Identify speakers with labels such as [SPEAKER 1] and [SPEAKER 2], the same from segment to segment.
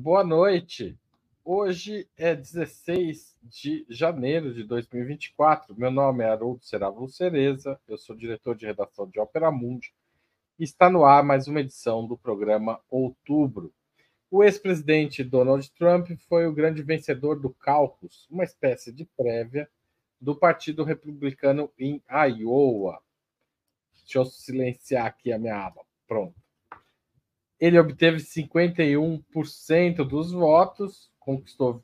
[SPEAKER 1] Boa noite. Hoje é 16 de janeiro de 2024. Meu nome é Haroldo Seravo Cereza, eu sou diretor de redação de Ópera Mundi está no ar mais uma edição do programa Outubro. O ex-presidente Donald Trump foi o grande vencedor do caucus, uma espécie de prévia do Partido Republicano em Iowa. Deixa eu silenciar aqui a minha aba. Pronto. Ele obteve 51% dos votos, conquistou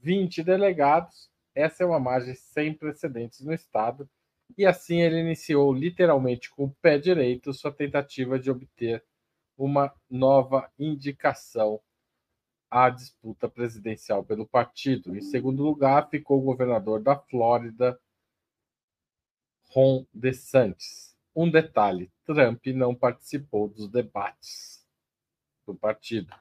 [SPEAKER 1] 20 delegados. Essa é uma margem sem precedentes no Estado. E assim ele iniciou literalmente com o pé direito sua tentativa de obter uma nova indicação à disputa presidencial pelo partido. Em segundo lugar, ficou o governador da Flórida, Ron DeSantis. Um detalhe: Trump não participou dos debates do partido.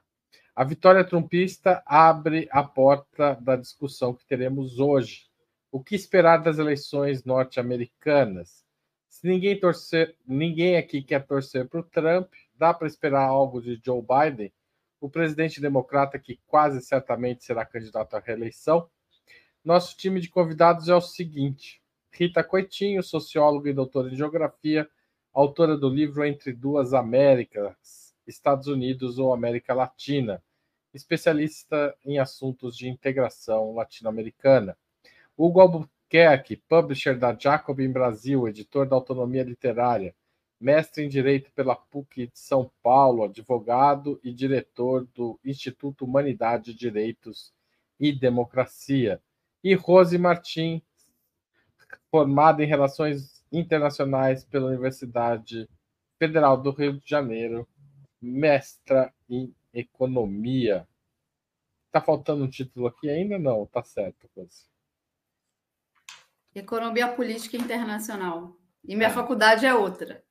[SPEAKER 1] A vitória trumpista abre a porta da discussão que teremos hoje. O que esperar das eleições norte-americanas? Se ninguém torcer, ninguém aqui quer torcer para o Trump, dá para esperar algo de Joe Biden, o presidente democrata que quase certamente será candidato à reeleição. Nosso time de convidados é o seguinte: Rita Coitinho, socióloga e doutora em geografia, autora do livro Entre Duas Américas, Estados Unidos ou América Latina, especialista em assuntos de integração latino-americana. Hugo Albuquerque, publisher da Jacobin Brasil, editor da Autonomia Literária, mestre em Direito pela PUC de São Paulo, advogado e diretor do Instituto Humanidade, Direitos e Democracia. E Rose Martins, formada em Relações Internacionais pela Universidade Federal do Rio de Janeiro mestra em economia. Tá faltando um título aqui ainda? Não, tá certo. Coisa.
[SPEAKER 2] Economia Política Internacional. E minha é. faculdade é outra.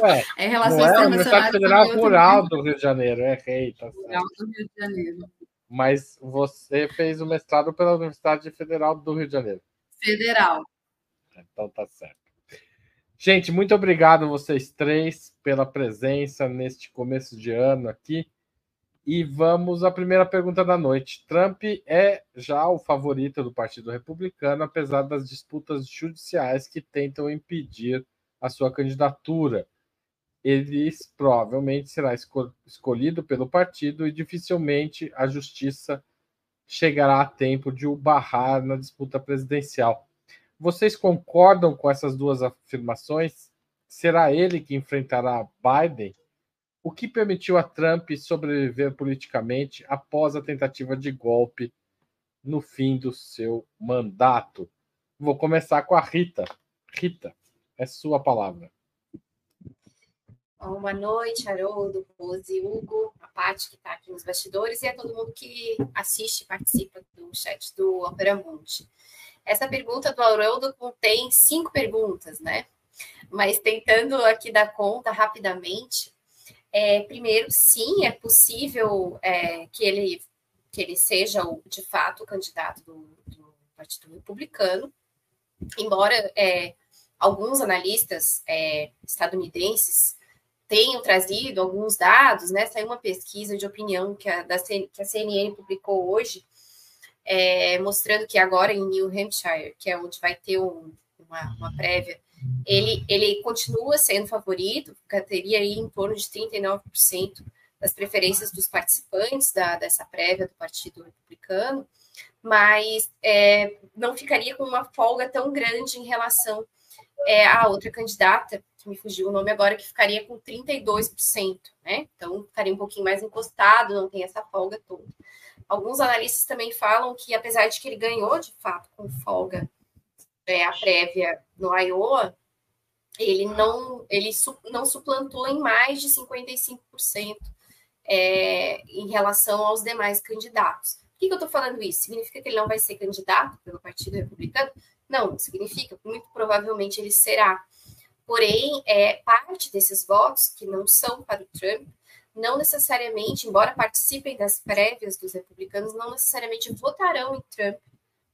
[SPEAKER 2] Ué,
[SPEAKER 1] é Relações não é? Universidade Federal Rural do Rio de Janeiro, é rei, tá certo. Rural do Rio de Janeiro. Mas você fez o mestrado pela Universidade Federal do Rio de Janeiro.
[SPEAKER 2] Federal.
[SPEAKER 1] Então tá certo. Gente, muito obrigado vocês três pela presença neste começo de ano aqui. E vamos à primeira pergunta da noite. Trump é já o favorito do Partido Republicano, apesar das disputas judiciais que tentam impedir a sua candidatura. Ele provavelmente será escolhido pelo partido e dificilmente a justiça chegará a tempo de o barrar na disputa presidencial. Vocês concordam com essas duas afirmações? Será ele que enfrentará Biden? O que permitiu a Trump sobreviver politicamente após a tentativa de golpe no fim do seu mandato? Vou começar com a Rita. Rita, é sua palavra.
[SPEAKER 3] Boa noite, Haroldo, Rose, Hugo, a Paty que está aqui nos bastidores e a todo mundo que assiste e participa do chat do Opera Mundi. Essa pergunta do Haroldo contém cinco perguntas, né? Mas tentando aqui dar conta rapidamente, é, primeiro, sim, é possível é, que, ele, que ele seja, o, de fato, o candidato do, do Partido Republicano, embora é, alguns analistas é, estadunidenses tenham trazido alguns dados, né? Saiu uma pesquisa de opinião que a, da, que a CNN publicou hoje, é, mostrando que agora em New Hampshire, que é onde vai ter um, uma, uma, prévia, ele, ele continua sendo favorito, teria aí em torno de 39% das preferências dos participantes da, dessa prévia do Partido Republicano, mas é, não ficaria com uma folga tão grande em relação é, à outra candidata, que me fugiu o nome agora, que ficaria com 32%, né? Então, ficaria um pouquinho mais encostado, não tem essa folga toda. Alguns analistas também falam que, apesar de que ele ganhou de fato com folga é, a prévia no Iowa, ele não, ele su, não suplantou em mais de 55% é, em relação aos demais candidatos. Por que, que eu estou falando isso? Significa que ele não vai ser candidato pelo Partido Republicano? Não, significa, muito provavelmente ele será. Porém, é, parte desses votos que não são para o Trump não necessariamente, embora participem das prévias dos republicanos, não necessariamente votarão em Trump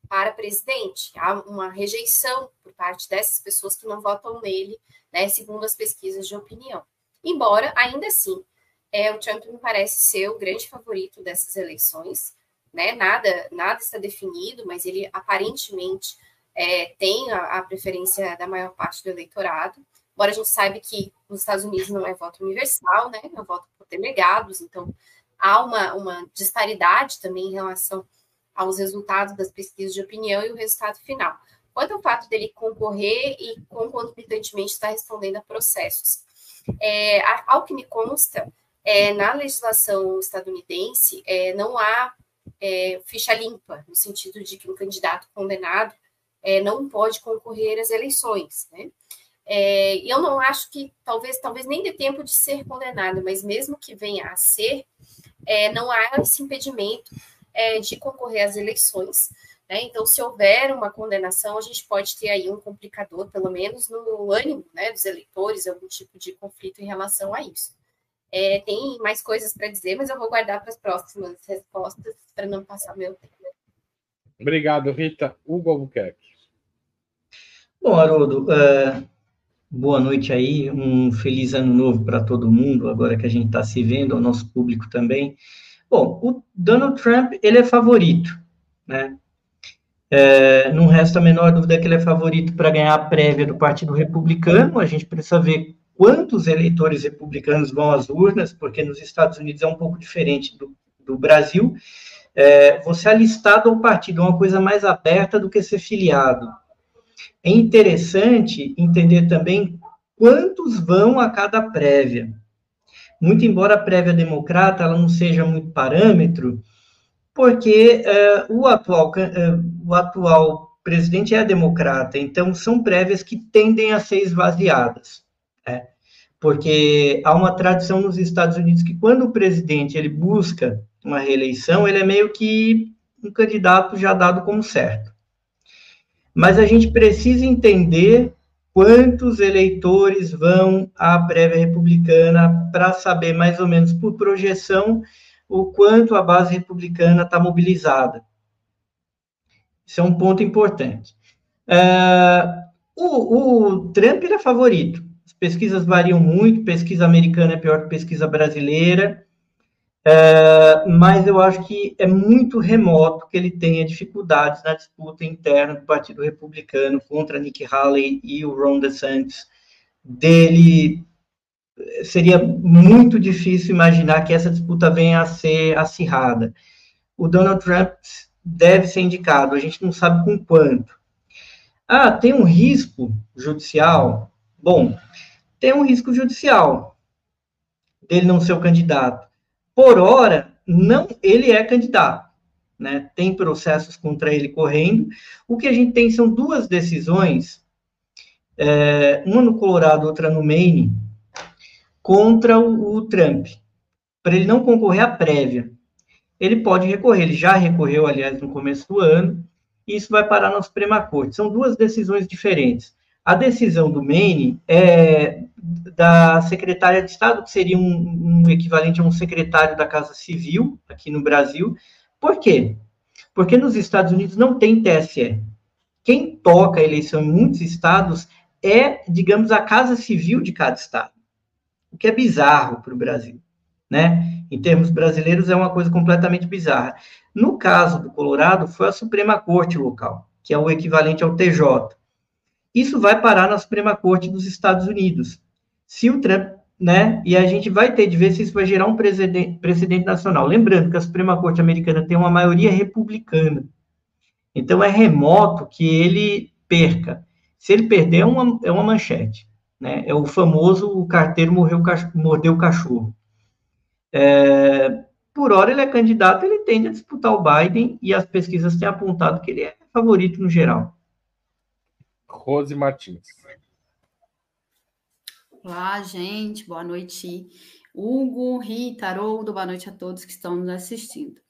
[SPEAKER 3] para presidente. Há uma rejeição por parte dessas pessoas que não votam nele, né, segundo as pesquisas de opinião. Embora, ainda assim, é, o Trump me parece ser o grande favorito dessas eleições. Né? Nada, nada está definido, mas ele aparentemente é, tem a, a, preferência da maior parte do eleitorado. Embora a gente saiba que nos Estados Unidos não é voto universal, né? é voto por delegados, então há uma, uma disparidade também em relação aos resultados das pesquisas de opinião e o resultado final. Quanto ao fato dele concorrer e concomitantemente estar respondendo a processos. É, ao que me consta, é, na legislação estadunidense, é, não há é, ficha limpa, no sentido de que um candidato condenado é, não pode concorrer às eleições. Né? É, eu não acho que, talvez, talvez nem dê tempo de ser condenado, mas mesmo que venha a ser, é, não há esse impedimento de concorrer às eleições. Né? Então, se houver uma condenação, a gente pode ter aí um complicador, pelo menos no ânimo né, dos eleitores, algum tipo de conflito em relação a isso. É, tem mais coisas para dizer, mas eu vou guardar para as próximas respostas para não passar meu tempo.
[SPEAKER 1] Obrigado, Rita. Hugo Albuquerque.
[SPEAKER 4] Bom, Haroldo, é, boa noite aí, um feliz ano novo para todo mundo, agora que a gente está se vendo, ao nosso público também. Bom, o Donald Trump, ele é favorito, né? É, não resta a menor dúvida que ele é favorito para ganhar a prévia do Partido Republicano, a gente precisa ver quantos eleitores republicanos vão às urnas, porque nos Estados Unidos é um pouco diferente do, do Brasil. É, você alistado ao partido é uma coisa mais aberta do que ser filiado. É interessante entender também quantos vão a cada prévia. Muito embora a prévia democrata ela não seja muito parâmetro, porque é, o, atual, é, o atual presidente é democrata, então são prévias que tendem a ser esvaziadas. É, porque há uma tradição nos Estados Unidos que quando o presidente ele busca uma reeleição, ele é meio que um candidato já dado como certo. Mas a gente precisa entender quantos eleitores vão à prévia republicana para saber mais ou menos por projeção o quanto a base republicana está mobilizada. Isso é um ponto importante. Uh, o, o Trump é favorito pesquisas variam muito, pesquisa americana é pior que pesquisa brasileira, é, mas eu acho que é muito remoto que ele tenha dificuldades na disputa interna do Partido Republicano contra Nick Haley e o Ron DeSantis. Dele seria muito difícil imaginar que essa disputa venha a ser acirrada. O Donald Trump deve ser indicado, a gente não sabe com quanto. Ah, tem um risco judicial? Bom, tem um risco judicial dele não ser o candidato. Por hora, não, ele é candidato, né? Tem processos contra ele correndo. O que a gente tem são duas decisões, é, uma no Colorado, outra no Maine, contra o, o Trump, para ele não concorrer à prévia. Ele pode recorrer, ele já recorreu, aliás, no começo do ano, e isso vai parar na Suprema Corte. São duas decisões diferentes. A decisão do Maine é da secretária de Estado, que seria um, um, equivalente a um secretário da Casa Civil aqui no Brasil. Por quê? Porque nos Estados Unidos não tem TSE. Quem toca a eleição em muitos estados é, digamos, a Casa Civil de cada estado, o que é bizarro para o Brasil, né? Em termos brasileiros, é uma coisa completamente bizarra. No caso do Colorado, foi a Suprema Corte local, que é o equivalente ao TJ. Isso vai parar na Suprema Corte dos Estados Unidos se o Trump, né, e a gente vai ter de ver se isso vai gerar um precedente, nacional. Lembrando que a Suprema Corte Americana tem uma maioria republicana, então é remoto que ele perca. Se ele perder, é uma, é uma manchete, né, é o famoso o carteiro morreu, mordeu o cachorro. É, por hora ele é candidato, ele tende a disputar o Biden e as pesquisas têm apontado que ele é favorito no geral.
[SPEAKER 1] Rose Martins.
[SPEAKER 2] Olá, gente, boa noite. Hugo, Rita, Haroldo, boa noite a todos que estão nos assistindo.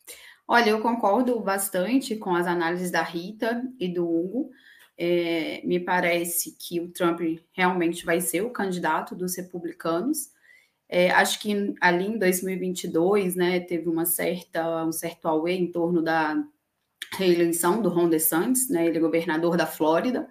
[SPEAKER 2] Olha, eu concordo bastante com as análises da Rita e do Hugo. É, me parece que o Trump realmente vai ser o candidato dos republicanos. É, acho que ali em 2022, né, teve uma certa, um certo auê em torno da reeleição do Ron DeSantis, né, ele é governador da Flórida,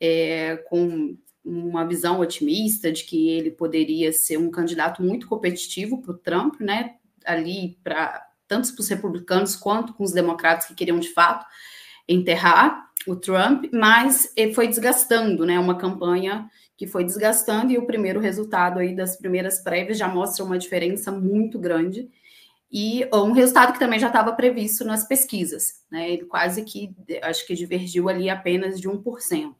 [SPEAKER 2] é, com uma visão otimista de que ele poderia ser um candidato muito competitivo para o Trump, né? Ali para tanto para os republicanos quanto com os democratas que queriam de fato enterrar o Trump, mas foi desgastando, né? Uma campanha que foi desgastando e o primeiro resultado aí das primeiras prévias já mostra uma diferença muito grande e um resultado que também já estava previsto nas pesquisas, né? Ele quase que acho que divergiu ali apenas de 1%.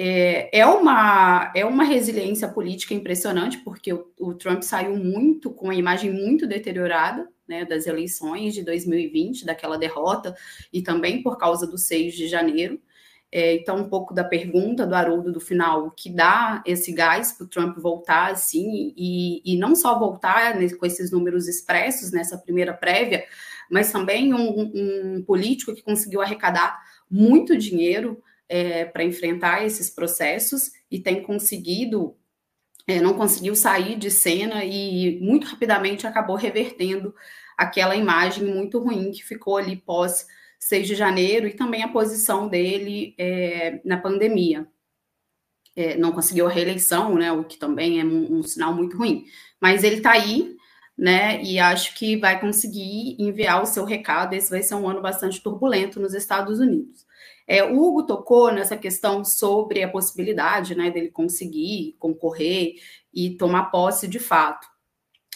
[SPEAKER 2] É, é, uma, é uma resiliência política impressionante, porque o, o Trump saiu muito com a imagem muito deteriorada né, das eleições de 2020, daquela derrota, e também por causa do 6 de janeiro. É, então, um pouco da pergunta do Haroldo do final, que dá esse gás para o Trump voltar, assim, e, e não só voltar né, com esses números expressos nessa primeira prévia, mas também um, um político que conseguiu arrecadar muito dinheiro é, para enfrentar esses processos e tem conseguido, é, não conseguiu sair de cena e muito rapidamente acabou revertendo aquela imagem muito ruim que ficou ali pós 6 de janeiro e também a posição dele é, na pandemia. É, não conseguiu a reeleição, né, o que também é um, um sinal muito ruim. Mas ele está aí, né, e acho que vai conseguir enviar o seu recado. Esse vai ser um ano bastante turbulento nos Estados Unidos. É, o Hugo tocou nessa questão sobre a possibilidade né, dele conseguir concorrer e tomar posse de fato.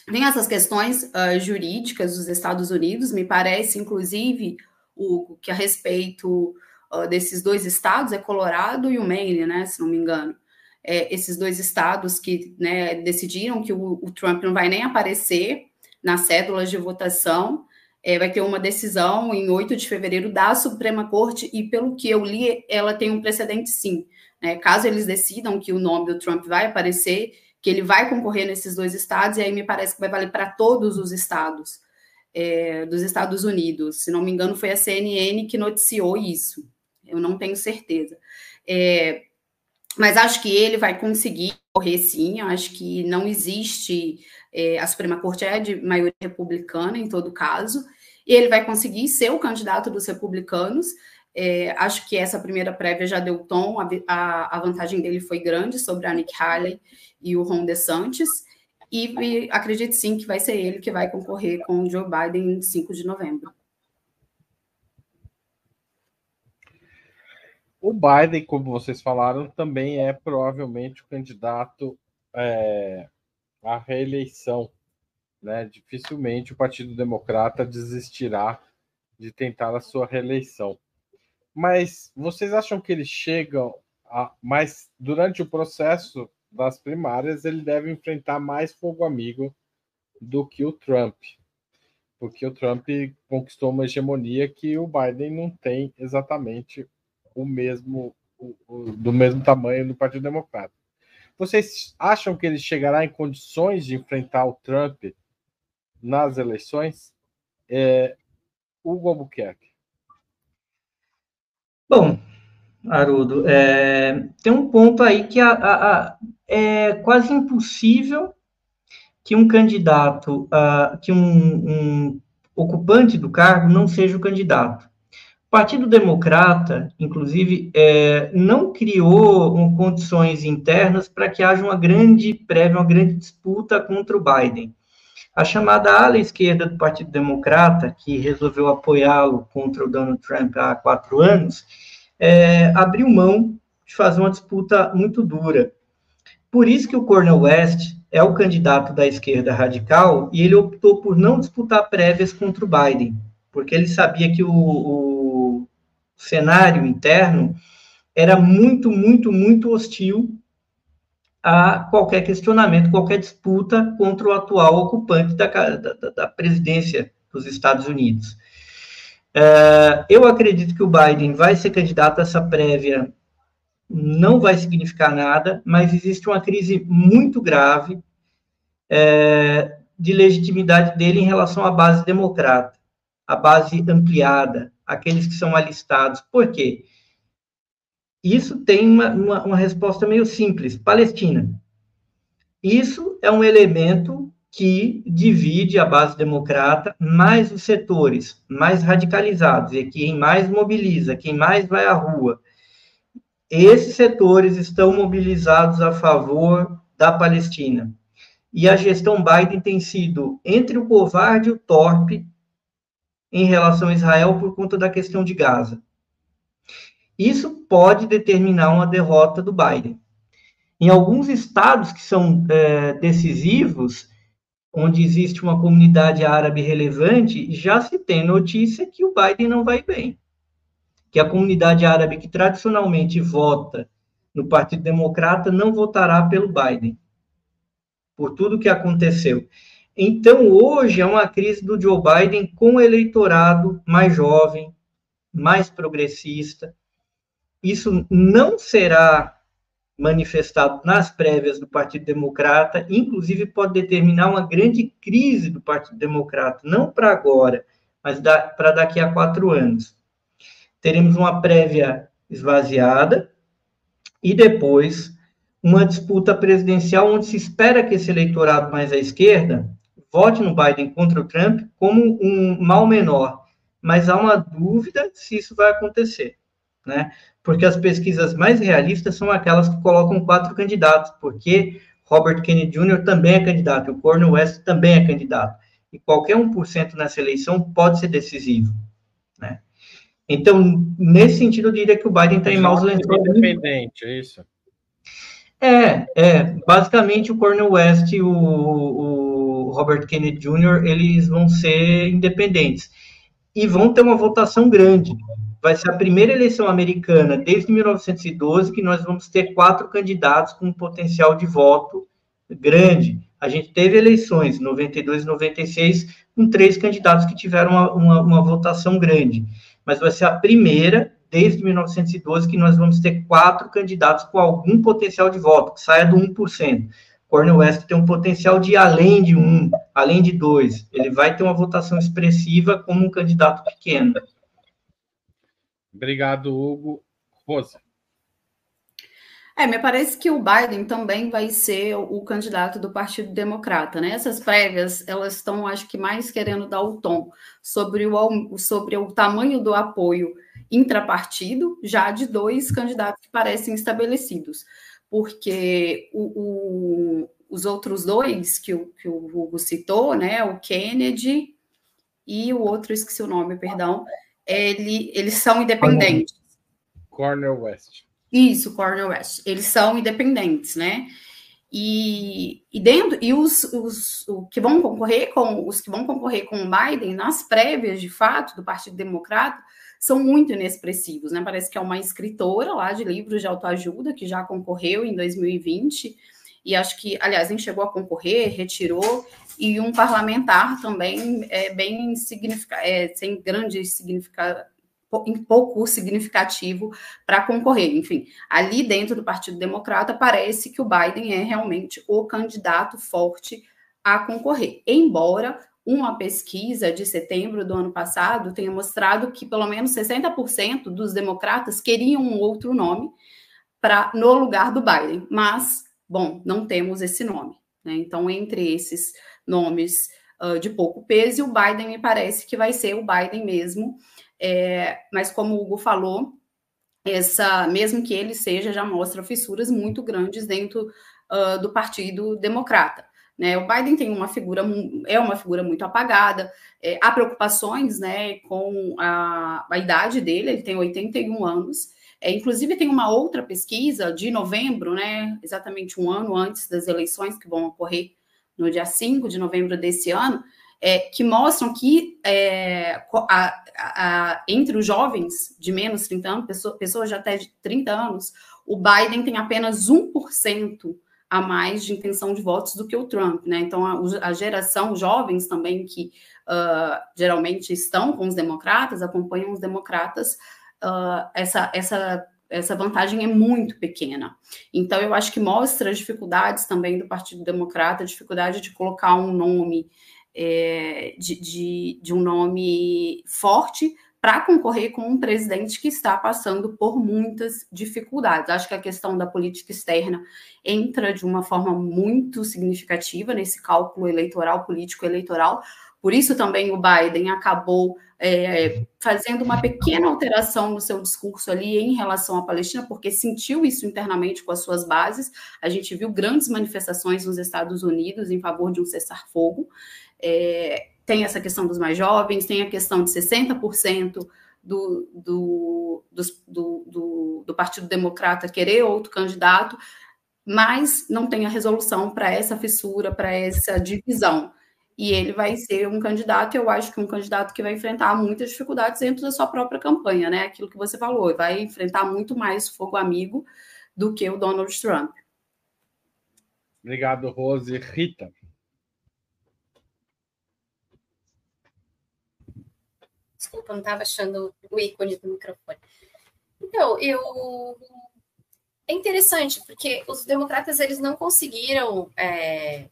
[SPEAKER 2] Tem essas questões uh, jurídicas dos Estados Unidos, me parece, inclusive, Hugo, que a respeito uh, desses dois estados, é Colorado e o Maine, né, se não me engano. É, esses dois estados que né, decidiram que o, o Trump não vai nem aparecer nas cédulas de votação, é, vai ter uma decisão em 8 de fevereiro da Suprema Corte, e pelo que eu li, ela tem um precedente sim. Né? Caso eles decidam que o nome do Trump vai aparecer, que ele vai concorrer nesses dois estados, e aí me parece que vai valer para todos os estados é, dos Estados Unidos. Se não me engano, foi a CNN que noticiou isso. Eu não tenho certeza. É, mas acho que ele vai conseguir correr sim. Acho que não existe é, a Suprema Corte é de maioria republicana, em todo caso, e ele vai conseguir ser o candidato dos republicanos. É, acho que essa primeira prévia já deu tom, a, a, a, vantagem dele foi grande sobre a Nick Haley e o Ron DeSantis, e, e acredito sim que vai ser ele que vai concorrer com o Joe Biden em 5 de novembro.
[SPEAKER 1] O Biden, como vocês falaram, também é provavelmente o candidato é, a reeleição. Né? Dificilmente o Partido Democrata desistirá de tentar a sua reeleição. Mas vocês acham que eles chegam a. Mas durante o processo das primárias, ele deve enfrentar mais fogo amigo do que o Trump. Porque o Trump conquistou uma hegemonia que o Biden não tem exatamente o mesmo, o, o, do mesmo tamanho no Partido Democrata. Vocês acham que ele chegará em condições de enfrentar o Trump nas eleições? É, Hugo Albuquerque.
[SPEAKER 4] Bom, Haroldo, é, tem um ponto aí que a, a, a, é quase impossível que um candidato, uh, que um, um, ocupante do cargo não seja o candidato. Partido Democrata, inclusive, é, não criou um, condições internas para que haja uma grande prévia, uma grande disputa contra o Biden. A chamada ala esquerda do Partido Democrata, que resolveu apoiá-lo contra o Donald Trump há quatro anos, é, abriu mão de fazer uma disputa muito dura. Por isso que o Cornel West é o candidato da esquerda radical e ele optou por não disputar prévias contra o Biden, porque ele sabia que o, o cenário interno era muito, muito, muito hostil a qualquer questionamento, qualquer disputa contra o atual ocupante da, da, da presidência dos Estados Unidos. Uh, eu acredito que o Biden vai ser candidato a essa prévia, não vai significar nada, mas existe uma crise muito grave uh, de legitimidade dele em relação à base democrata, a base ampliada, aqueles que são alistados. Por quê? Isso tem uma, uma, uma resposta meio simples: Palestina. Isso é um elemento que divide a base democrata mais os setores mais radicalizados, e quem mais mobiliza, quem mais vai à rua. esses setores estão mobilizados a favor da Palestina. E a gestão Biden tem sido entre o covarde e o torpe em relação a Israel por conta da questão de Gaza. Isso pode determinar uma derrota do Biden. Em alguns estados que são é, decisivos, onde existe uma comunidade árabe relevante, já se tem notícia que o Biden não vai bem. Que a comunidade árabe que tradicionalmente vota no Partido Democrata não votará pelo Biden, por tudo que aconteceu. Então, hoje é uma crise do Joe Biden com o eleitorado mais jovem, mais progressista. Isso não será manifestado nas prévias do Partido Democrata, inclusive pode determinar uma grande crise do Partido Democrata, não para agora, mas para daqui a quatro anos. Teremos uma prévia esvaziada e depois uma disputa presidencial onde se espera que esse eleitorado mais à esquerda vote no Biden contra o Trump como um mal menor, mas há uma dúvida se isso vai acontecer, né? Porque as pesquisas mais realistas são aquelas que colocam quatro candidatos, porque Robert Kennedy Jr. também é candidato, o Cornel West também é candidato, e qualquer 1% nessa eleição pode ser decisivo, né? Então, nesse sentido, eu diria que o Biden está em maus lençóis.
[SPEAKER 1] Independente, é isso?
[SPEAKER 4] É, é. Basicamente, o Cornel West o, o Robert Kennedy Jr., eles vão ser independentes. E vão ter uma votação grande. Vai ser a primeira eleição americana desde 1912 que nós vamos ter quatro candidatos com um potencial de voto grande. A gente teve eleições, 92 e 96, com três candidatos que tiveram uma, uma, uma votação grande. Mas vai ser a primeira desde 1912 que nós vamos ter quatro candidatos com algum potencial de voto, que saia do 1%. Cornel West tem um potencial de além de um, além de dois. Ele vai ter uma votação expressiva como um candidato pequeno.
[SPEAKER 1] Obrigado, Hugo. Rosa.
[SPEAKER 2] É, me parece que o Biden também vai ser o candidato do Partido Democrata, né? Essas prévias, elas estão, acho que, mais querendo dar o tom sobre o, sobre o tamanho do apoio intrapartido, já de dois candidatos que parecem estabelecidos, porque o, o, os outros dois que o, que o Hugo citou, né, o Kennedy e o outro, esqueci o nome, perdão, ele, eles são independentes.
[SPEAKER 1] Cornel West.
[SPEAKER 2] Isso, Cornel West. Eles são independentes, né? E, e dentro e os, os, os que vão concorrer com os que vão concorrer com o Biden nas prévias de fato do Partido Democrata são muito inexpressivos, né? Parece que é uma escritora lá de livros de autoajuda que já concorreu em 2020 e acho que, aliás, nem chegou a concorrer, retirou, e um parlamentar também é bem significa, é, sem grande significado, pouco significativo para concorrer. Enfim, ali dentro do Partido Democrata parece que o Biden é realmente o candidato forte a concorrer, embora uma pesquisa de setembro do ano passado tenha mostrado que pelo menos 60% dos democratas queriam um outro nome para no lugar do Biden, mas bom, não temos esse nome. Né? Então, entre esses nomes uh, de pouco peso, o Biden me parece que vai ser o Biden mesmo. É, mas como o Hugo falou, essa, mesmo que ele seja, já mostra fissuras muito grandes dentro uh, do Partido Democrata. Né? O Biden tem uma figura, é uma figura muito apagada, é, há preocupações né, com a, a idade dele, ele tem 81 anos. É, inclusive, tem uma outra pesquisa de novembro, né, exatamente um ano antes das eleições que vão ocorrer no dia 5 de novembro desse ano, é, que mostram que é, a, a, entre os jovens de menos 30 anos, pessoas, pessoas de até de 30 anos, o Biden tem apenas 1% a mais de intenção de votos do que o Trump, né? Então a, a geração, jovens também que uh, geralmente estão com os democratas, acompanham os democratas, uh, essa, essa, essa vantagem é muito pequena. Então eu acho que mostra as dificuldades também do Partido Democrata, a dificuldade de colocar um nome é, de, de, de um nome forte para concorrer com um presidente que está passando por muitas dificuldades. Acho que a questão da política externa entra de uma forma muito significativa nesse cálculo eleitoral, político eleitoral. Por isso também o Biden acabou é, fazendo uma pequena alteração no seu discurso ali em relação à Palestina, porque sentiu isso internamente com as suas bases. A gente viu grandes manifestações nos Estados Unidos em favor de um cessar-fogo. É, tem essa questão dos mais jovens, tem a questão de 60% do, do, do, do, do Partido Democrata querer outro candidato, mas não tem a resolução para essa fissura, para essa divisão e ele vai ser um candidato, eu acho que um candidato que vai enfrentar muitas dificuldades dentro da sua própria campanha, né? Aquilo que você falou, vai enfrentar muito mais fogo amigo do que o Donald Trump.
[SPEAKER 1] Obrigado, Rose. Rita.
[SPEAKER 3] Desculpa, não estava achando o ícone do microfone. Então, eu é interessante porque os democratas eles não conseguiram é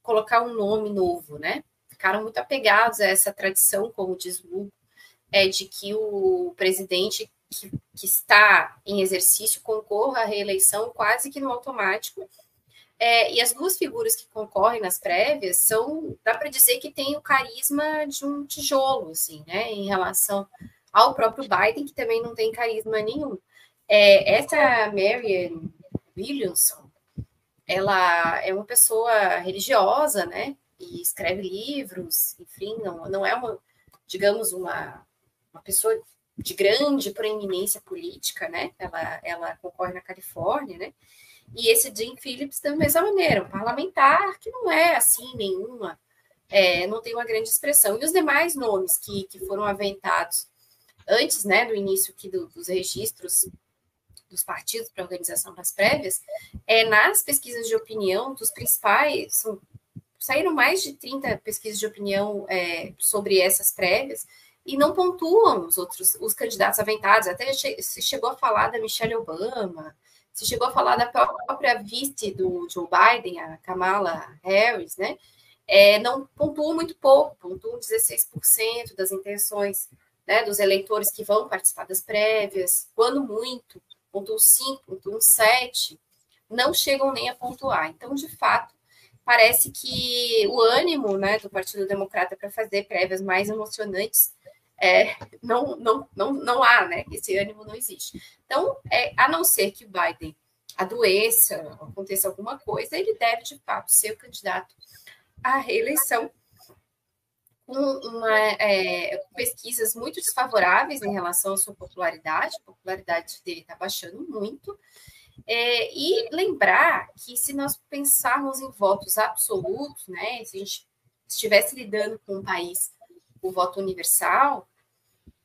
[SPEAKER 3] colocar um nome novo, né? Ficaram muito apegados a essa tradição, como diz o é, de que o presidente que, que, está em exercício concorra à reeleição quase que no automático. É, e as duas figuras que concorrem nas prévias são, dá para dizer que tem o carisma de um tijolo, assim, né? Em relação ao próprio Biden, que também não tem carisma nenhum. É, essa Marianne Williamson, ela é uma pessoa religiosa, né? E escreve livros, enfim, não, não é uma, digamos, uma, uma pessoa de grande proeminência política, né? Ela, ela concorre na Califórnia, né? E esse Jim Phillips, da mesma maneira, um parlamentar que não é assim nenhuma, é, não tem uma grande expressão. E os demais nomes que, que foram aventados antes né, do início aqui do, dos registros dos partidos para organização das prévias, é, nas pesquisas de opinião dos principais, são, saíram mais de 30 pesquisas de opinião é, sobre essas prévias, e não pontuam os outros, os candidatos aventados, até se chegou a falar da Michelle Obama, se chegou a falar da própria vice do Joe Biden, a Kamala Harris, né? É, não pontuam muito pouco, pontuam 16% das intenções né, dos eleitores que vão participar das prévias, quando muito, 1.5, 1.7, não chegam nem a pontuar. Então, de fato, parece que o ânimo né, do Partido Democrata para fazer prévias mais emocionantes é, não, não, não, não há, né? Esse ânimo não existe. Então, é, a não ser que o Biden adoeça, aconteça alguma coisa, ele deve, de fato, ser o candidato à reeleição com uma, é, pesquisas muito desfavoráveis em relação à sua popularidade, a popularidade dele está baixando muito. É, e lembrar que se nós pensarmos em votos absolutos, né, se a gente estivesse lidando com um país com voto universal,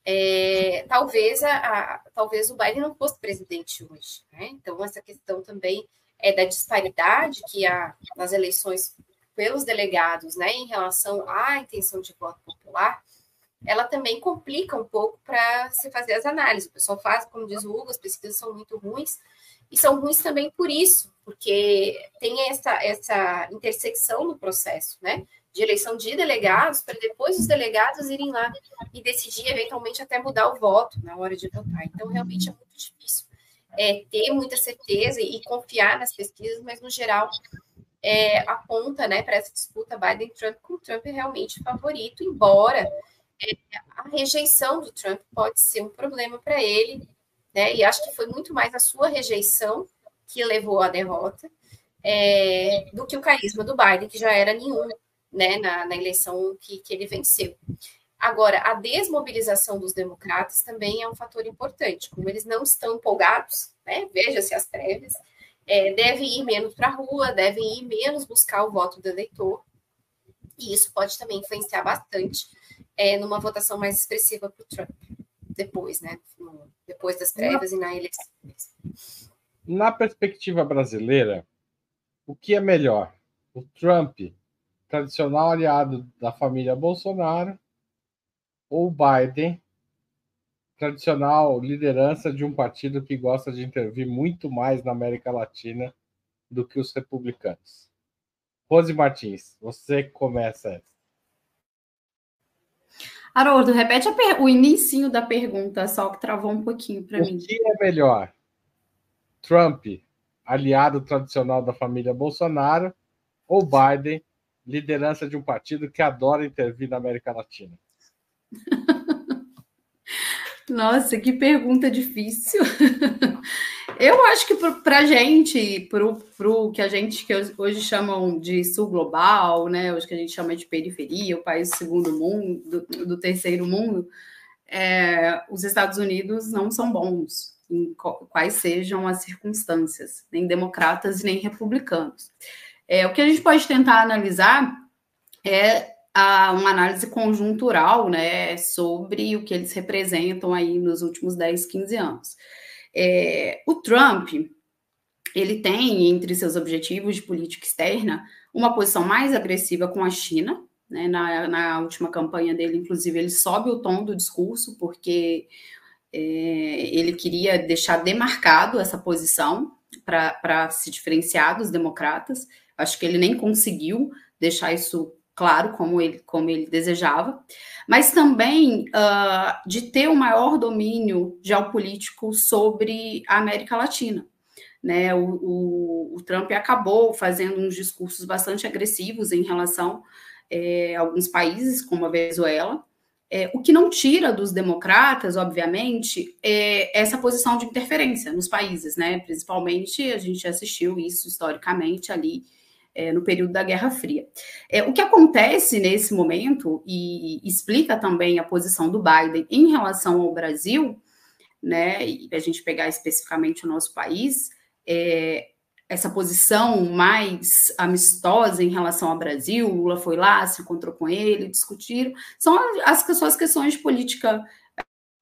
[SPEAKER 3] é, talvez, a, a, talvez o Biden não fosse presidente hoje. Né? Então, essa questão também é da disparidade que há nas eleições pelos delegados, né, em relação à intenção de voto popular, ela também complica um pouco para se fazer as análises. O pessoal faz, como diz o Hugo, as pesquisas são muito ruins, e são ruins também por isso, porque tem essa, essa intersecção no processo, né? De eleição de delegados, para depois os delegados irem lá e decidir, eventualmente, até mudar o voto na hora de votar. Então, realmente é muito difícil é, ter muita certeza e confiar nas pesquisas, mas, no geral, é, aponta né, para essa disputa Biden-Trump com o Trump realmente favorito, embora é, a rejeição do Trump pode ser um problema para ele, né, e acho que foi muito mais a sua rejeição que levou à derrota é, do que o carisma do Biden, que já era nenhum né, na, na eleição que, que ele venceu. Agora, a desmobilização dos democratas também é um fator importante. Como eles não estão empolgados, né, veja-se as prévias, é, devem ir menos para a rua, devem ir menos buscar o voto do eleitor, e isso pode também influenciar bastante é, numa votação mais expressiva para o Trump, depois, né? Depois das prévias na, e na eleição.
[SPEAKER 1] Na perspectiva brasileira, o que é melhor? O Trump, tradicional aliado da família Bolsonaro, ou Biden, tradicional liderança de um partido que gosta de intervir muito mais na América Latina do que os republicanos. Rose Martins, você começa essa.
[SPEAKER 2] Haroldo, repete o início da pergunta, só que travou um pouquinho para mim.
[SPEAKER 1] O que é melhor? Trump, aliado tradicional da família Bolsonaro, ou Biden, liderança de um partido que adora intervir na América Latina?
[SPEAKER 2] Nossa, que pergunta difícil. Eu acho que para a gente, para o que a gente que hoje chamam de sul global, né? Hoje que a gente chama de periferia, o país do segundo mundo, do, do terceiro mundo, é, os Estados Unidos não são bons em quais sejam as circunstâncias, nem democratas nem republicanos. É, o que a gente pode tentar analisar é a, uma análise conjuntural né, sobre o que eles representam aí nos últimos 10, 15 anos. É, o Trump, ele tem entre seus objetivos de política externa uma posição mais agressiva com a China. Né? Na, na, última campanha dele, inclusive, ele sobe o tom do discurso, porque é, ele queria deixar demarcado essa posição para se diferenciar dos democratas. Acho que ele nem conseguiu deixar isso claro, como ele, como ele desejava, mas também uh, de ter o um maior domínio geopolítico sobre a América Latina. Né, o, o, o, Trump acabou fazendo uns discursos bastante agressivos em relação é, a alguns países, como a Venezuela, é, o que não tira dos democratas, obviamente, é essa posição de interferência nos países, né? Principalmente a gente assistiu isso historicamente ali é, no período da Guerra Fria. É, o que acontece nesse momento, e explica também a posição do Biden em relação ao Brasil, né, e a gente pegar especificamente o nosso país, é, essa posição mais amistosa em relação ao Brasil, Lula foi lá, se encontrou com ele, discutiram, são as, as questões de política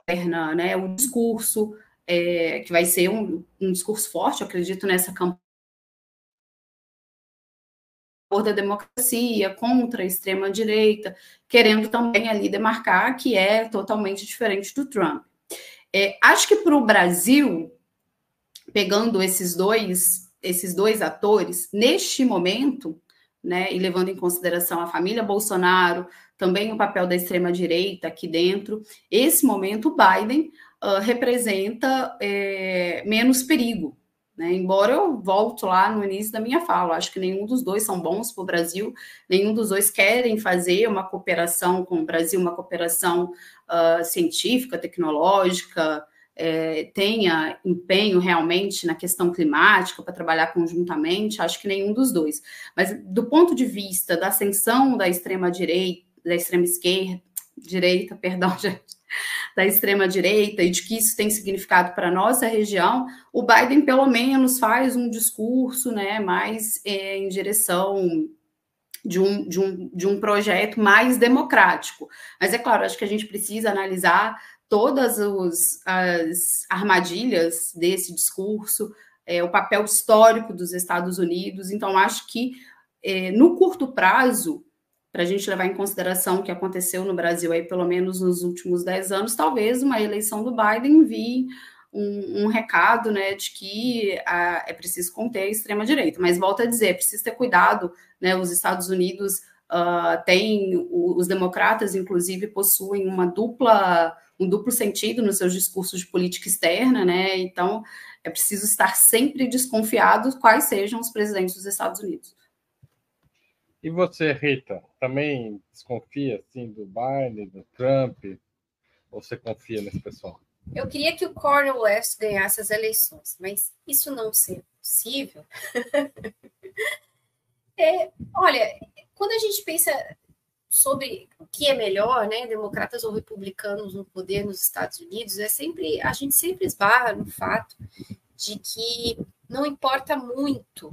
[SPEAKER 2] interna, né, o discurso, é, que vai ser um, um discurso forte, acredito nessa campanha da democracia, contra a extrema-direita, querendo também ali demarcar que é totalmente diferente do Trump. É, acho que para o Brasil, pegando esses dois, esses dois atores, neste momento, né, e levando em consideração a família Bolsonaro, também o papel da extrema-direita aqui dentro, esse momento o Biden uh, representa é, menos perigo, né? Embora eu volto lá no início da minha fala, acho que nenhum dos dois são bons para o Brasil, nenhum dos dois querem fazer uma cooperação com o Brasil, uma cooperação uh, científica, tecnológica, é, tenha empenho realmente na questão climática para trabalhar conjuntamente, acho que nenhum dos dois. Mas do ponto de vista da ascensão da extrema direita, da extrema esquerda, direita, perdão, gente, da extrema-direita e de que isso tem significado para a nossa região, o Biden, pelo menos, faz um discurso né, mais é, em direção de um, de, um, de um projeto mais democrático. Mas é claro, acho que a gente precisa analisar todas os, as armadilhas desse discurso, é, o papel histórico dos Estados Unidos. Então, acho que é, no curto prazo, para a gente levar em consideração o que aconteceu no Brasil aí, pelo menos nos últimos dez anos, talvez uma eleição do Biden envie um, um recado né, de que a, é preciso conter a extrema-direita. Mas volto a dizer, é preciso ter cuidado, né, os Estados Unidos uh, têm, os democratas, inclusive, possuem uma dupla, um duplo sentido nos seus discursos de política externa, né? Então é preciso estar sempre desconfiado quais sejam os presidentes dos Estados Unidos.
[SPEAKER 1] E você, Rita, também desconfia assim do Biden, do Trump? Ou você confia nesse pessoal?
[SPEAKER 3] Eu queria que o Cornel West ganhasse as eleições, mas isso não ser possível. é, olha, quando a gente pensa sobre o que é melhor, né, democratas ou republicanos no poder nos Estados Unidos, é sempre a gente sempre esbarra no fato de que não importa muito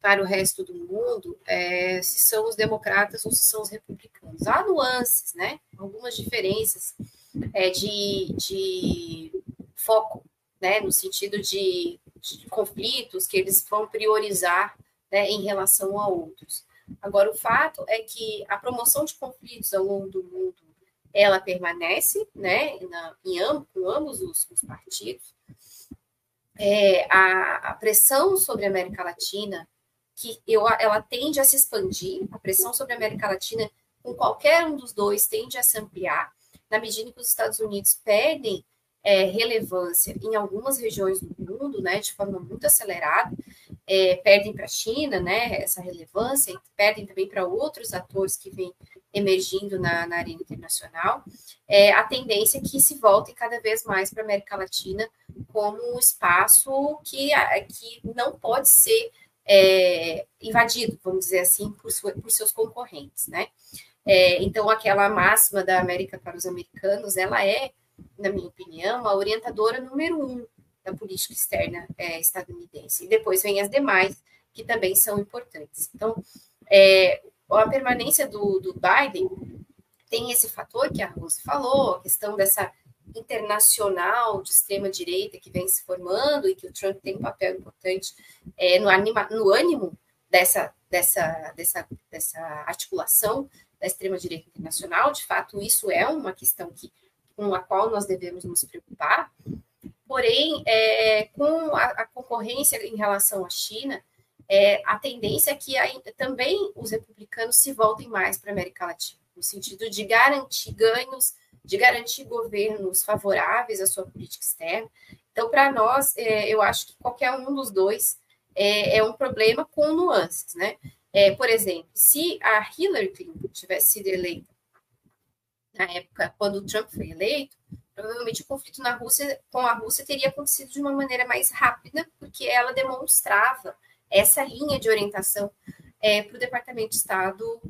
[SPEAKER 3] para o resto do mundo é, se são os democratas ou se são os republicanos. Há nuances, né? Algumas diferenças é, de, de foco, né? No sentido de, de conflitos que eles vão priorizar né, em relação a outros. Agora, o fato é que a promoção de conflitos ao longo do mundo ela permanece, né, na, em amb com ambos os, os partidos. É, a, a, pressão sobre a América Latina que eu, ela tende a se expandir, a pressão sobre a América Latina com qualquer um dos dois tende a se ampliar, na medida que os Estados Unidos perdem é, relevância em algumas regiões do mundo, né, de forma muito acelerada, é, perdem para a China, né, essa relevância, perdem também para outros atores que vêm emergindo na, na arena internacional, é, a tendência é que se volte cada vez mais para a América Latina como um espaço que, que não pode ser é, invadido, vamos dizer assim, por, sua, por seus concorrentes, né? É, então, aquela máxima da América para os americanos, ela é, na minha opinião, a orientadora número um da política externa é, estadunidense. E depois vem as demais, que também são importantes. Então, é, a permanência do, do Biden tem esse fator que a Rose falou, a questão dessa internacional de extrema direita que vem se formando e que o Trump tem um papel importante é, no, anima, no ânimo dessa, dessa, dessa, dessa articulação da extrema direita internacional. De fato, isso é uma questão que, com a qual nós devemos nos preocupar. Porém, é, com a, a, concorrência em relação à China, é, a tendência é que aí, também os republicanos se voltem mais para a América Latina, no sentido de garantir ganhos de garantir governos favoráveis à sua política externa. Então, para nós, é, eu acho que qualquer um dos dois é, é um problema com nuances, né? É, por exemplo, se a Hillary Clinton tivesse sido eleita na época quando o Trump foi eleito, provavelmente o conflito na Rússia com a Rússia teria acontecido de uma maneira mais rápida, porque ela demonstrava essa linha de orientação é, para o Departamento de Estado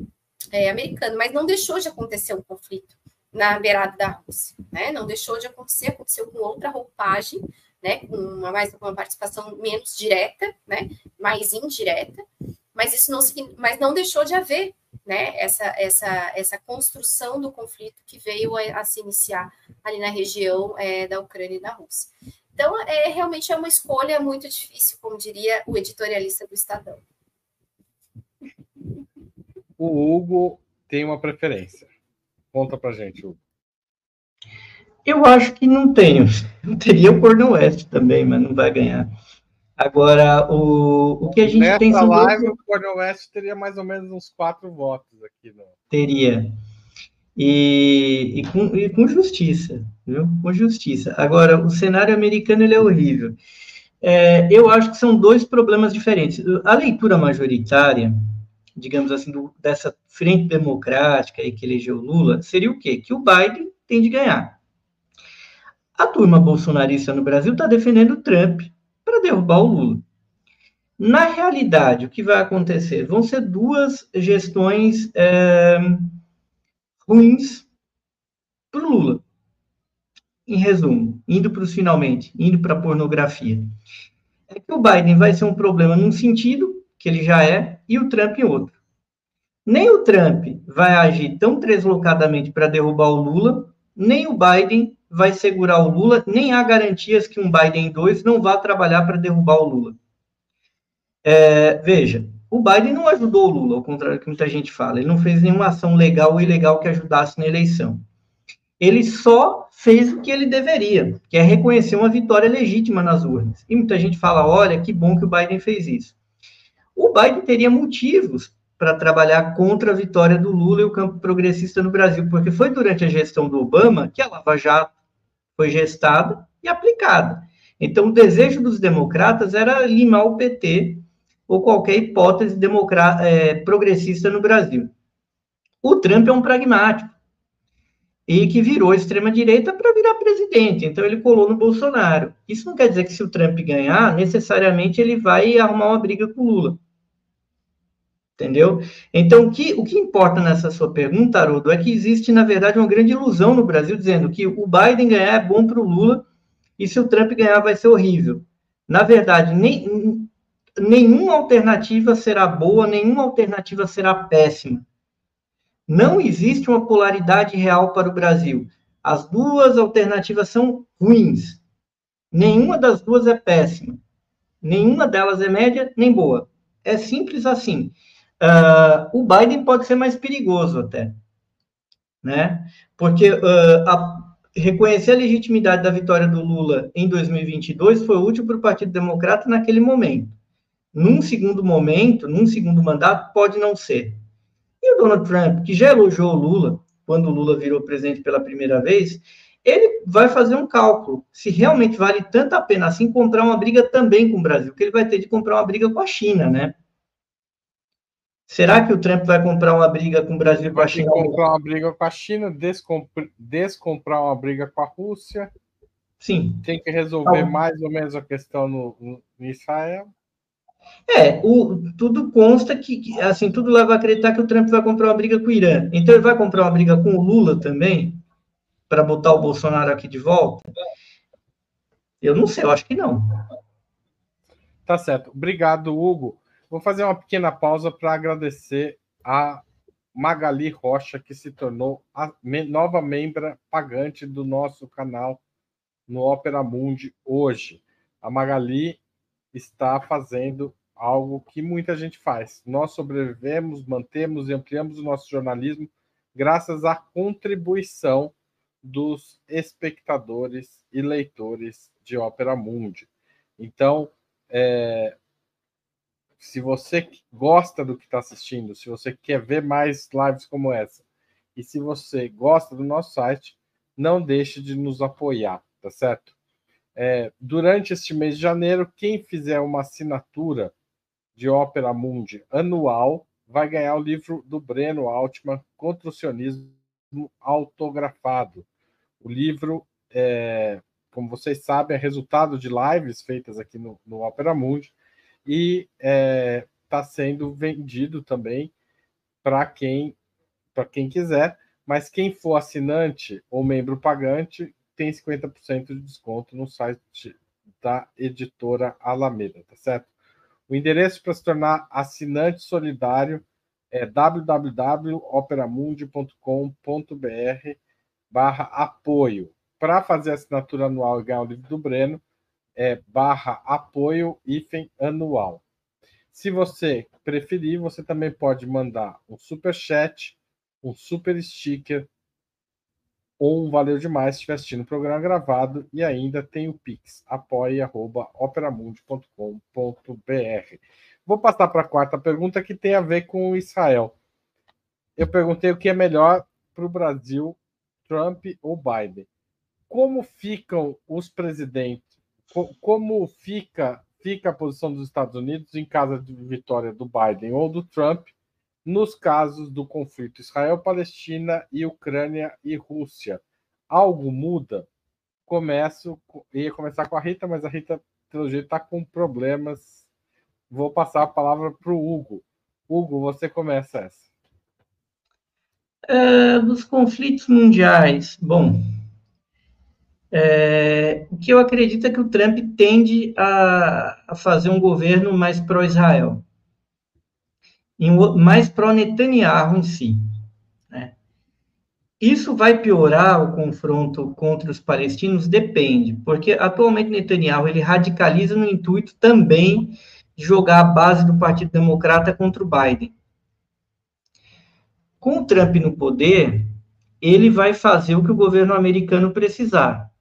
[SPEAKER 3] é, americano, mas não deixou de acontecer um conflito na beirada da Rússia, né? Não deixou de acontecer, aconteceu com outra roupagem, né? Com uma mais uma participação menos direta, né? Mais indireta, mas isso não mas não deixou de haver, né? Essa essa essa construção do conflito que veio a, a se iniciar ali na região é, da Ucrânia e da Rússia. Então, é realmente é uma escolha muito difícil, como diria o editorialista do Estadão.
[SPEAKER 1] O Hugo tem uma preferência. Conta pra gente, Hugo.
[SPEAKER 4] Eu acho que não tenho. Eu teria o Cornel West também, mas não vai ganhar. Agora, o, o que a gente
[SPEAKER 1] Nessa
[SPEAKER 4] tem...
[SPEAKER 1] Nessa live, o Cornel West teria mais ou menos uns quatro votos aqui. No...
[SPEAKER 4] Teria. E, e, com, e com justiça, viu? Com justiça. Agora, o cenário americano, ele é horrível. É, eu acho que são dois problemas diferentes. A leitura majoritária, digamos assim, do, dessa frente democrática aí que elegeu Lula, seria o quê? Que o Biden tem de ganhar. A turma bolsonarista no Brasil está defendendo o Trump para derrubar o Lula. Na realidade, o que vai acontecer? Vão ser duas gestões é, ruins para o Lula. Em resumo, indo para os finalmente, indo para a pornografia. É que o Biden vai ser um problema num sentido que ele já é, e o Trump em outro. Nem o Trump vai agir tão deslocadamente para derrubar o Lula, nem o Biden vai segurar o Lula, nem há garantias que um Biden 2 não vá trabalhar para derrubar o Lula. É, veja, o Biden não ajudou o Lula, ao contrário do que muita gente fala. Ele não fez nenhuma ação legal ou ilegal que ajudasse na eleição. Ele só fez o que ele deveria, que é reconhecer uma vitória legítima nas urnas. E muita gente fala: olha, que bom que o Biden fez isso o Biden teria motivos para trabalhar contra a vitória do Lula e o campo progressista no Brasil, porque foi durante a gestão do Obama que a Lava Jato foi gestada e aplicada. Então, o desejo dos democratas era limar o PT ou qualquer hipótese é, progressista no Brasil. O Trump é um pragmático e que virou extrema-direita para virar presidente. Então, ele colou no Bolsonaro. Isso não quer dizer que se o Trump ganhar, necessariamente ele vai arrumar uma briga com o Lula. Entendeu? Então, o que, o que importa nessa sua pergunta, Haroldo, é que existe, na verdade, uma grande ilusão no Brasil dizendo que o Biden ganhar é bom para o Lula e se o Trump ganhar vai ser horrível. Na verdade, nem, nenhuma alternativa será boa, nenhuma alternativa será péssima. Não existe uma polaridade real para o Brasil. As duas alternativas são ruins. Nenhuma das duas é péssima. Nenhuma delas é média nem boa. É simples assim. Uh, o Biden pode ser mais perigoso até, né? Porque uh, a, reconhecer a legitimidade da vitória do Lula em 2022 foi útil para o Partido Democrata naquele momento. Num segundo momento, num segundo mandato, pode não ser. E o Donald Trump, que já elogiou o Lula quando o Lula virou presidente pela primeira vez, ele vai fazer um cálculo se realmente vale tanto a pena assim comprar uma briga também com o Brasil, que ele vai ter de comprar uma briga com a China, né? Será que o Trump vai comprar uma briga com o Brasil e com a China?
[SPEAKER 1] Vai comprar uma briga com a China, descomprar uma briga com a Rússia.
[SPEAKER 4] Sim.
[SPEAKER 1] Tem que resolver então, mais ou menos a questão no, no Israel.
[SPEAKER 4] É, o, tudo consta que, assim, tudo leva a acreditar que o Trump vai comprar uma briga com o Irã. Então ele vai comprar uma briga com o Lula também, para botar o Bolsonaro aqui de volta? Eu não sei, eu acho que não.
[SPEAKER 1] Tá certo. Obrigado, Hugo. Vou fazer uma pequena pausa para agradecer a Magali Rocha, que se tornou a nova membra pagante do nosso canal no Opera Mundi hoje. A Magali está fazendo algo que muita gente faz. Nós sobrevivemos, mantemos e ampliamos o nosso jornalismo graças à contribuição dos espectadores e leitores de Opera Mundi. Então, é, se você gosta do que está assistindo, se você quer ver mais lives como essa, e se você gosta do nosso site, não deixe de nos apoiar, tá certo? É, durante este mês de janeiro, quem fizer uma assinatura de Ópera Mundi anual vai ganhar o livro do Breno Altman, Contra o Sionismo Autografado. O livro, é, como vocês sabem, é resultado de lives feitas aqui no, no Opera Mundi e está é, tá sendo vendido também para quem para quem quiser, mas quem for assinante ou membro pagante tem 50% de desconto no site da editora Alameda, tá certo? O endereço para se tornar assinante solidário é www.operamundi.com.br barra apoio. Para fazer a assinatura anual e ganhar o livro do Breno, é barra apoio hífen anual. Se você preferir, você também pode mandar um super chat, um super sticker ou um valeu demais se estiver assistindo o programa gravado e ainda tem o Pix, apoia.operamundi.com.br. Vou passar para a quarta pergunta que tem a ver com Israel. Eu perguntei o que é melhor para o Brasil, Trump ou Biden. Como ficam os presidentes como fica, fica a posição dos Estados Unidos em caso de vitória do Biden ou do Trump nos casos do conflito Israel-Palestina e Ucrânia e Rússia. Algo muda? Começo, ia começar com a Rita, mas a Rita, pelo jeito, está com problemas. Vou passar a palavra para o Hugo. Hugo, você começa essa.
[SPEAKER 4] Uh, dos conflitos mundiais. Bom, é, o que eu acredito é que o Trump tende a, a fazer um governo mais pró-Israel, mais pró-Netanyahu em si. Né? Isso vai piorar o confronto contra os palestinos? Depende, porque atualmente Netanyahu ele radicaliza no intuito também de jogar a base do Partido Democrata contra o Biden. Com o Trump no poder, ele vai fazer o que o governo americano precisar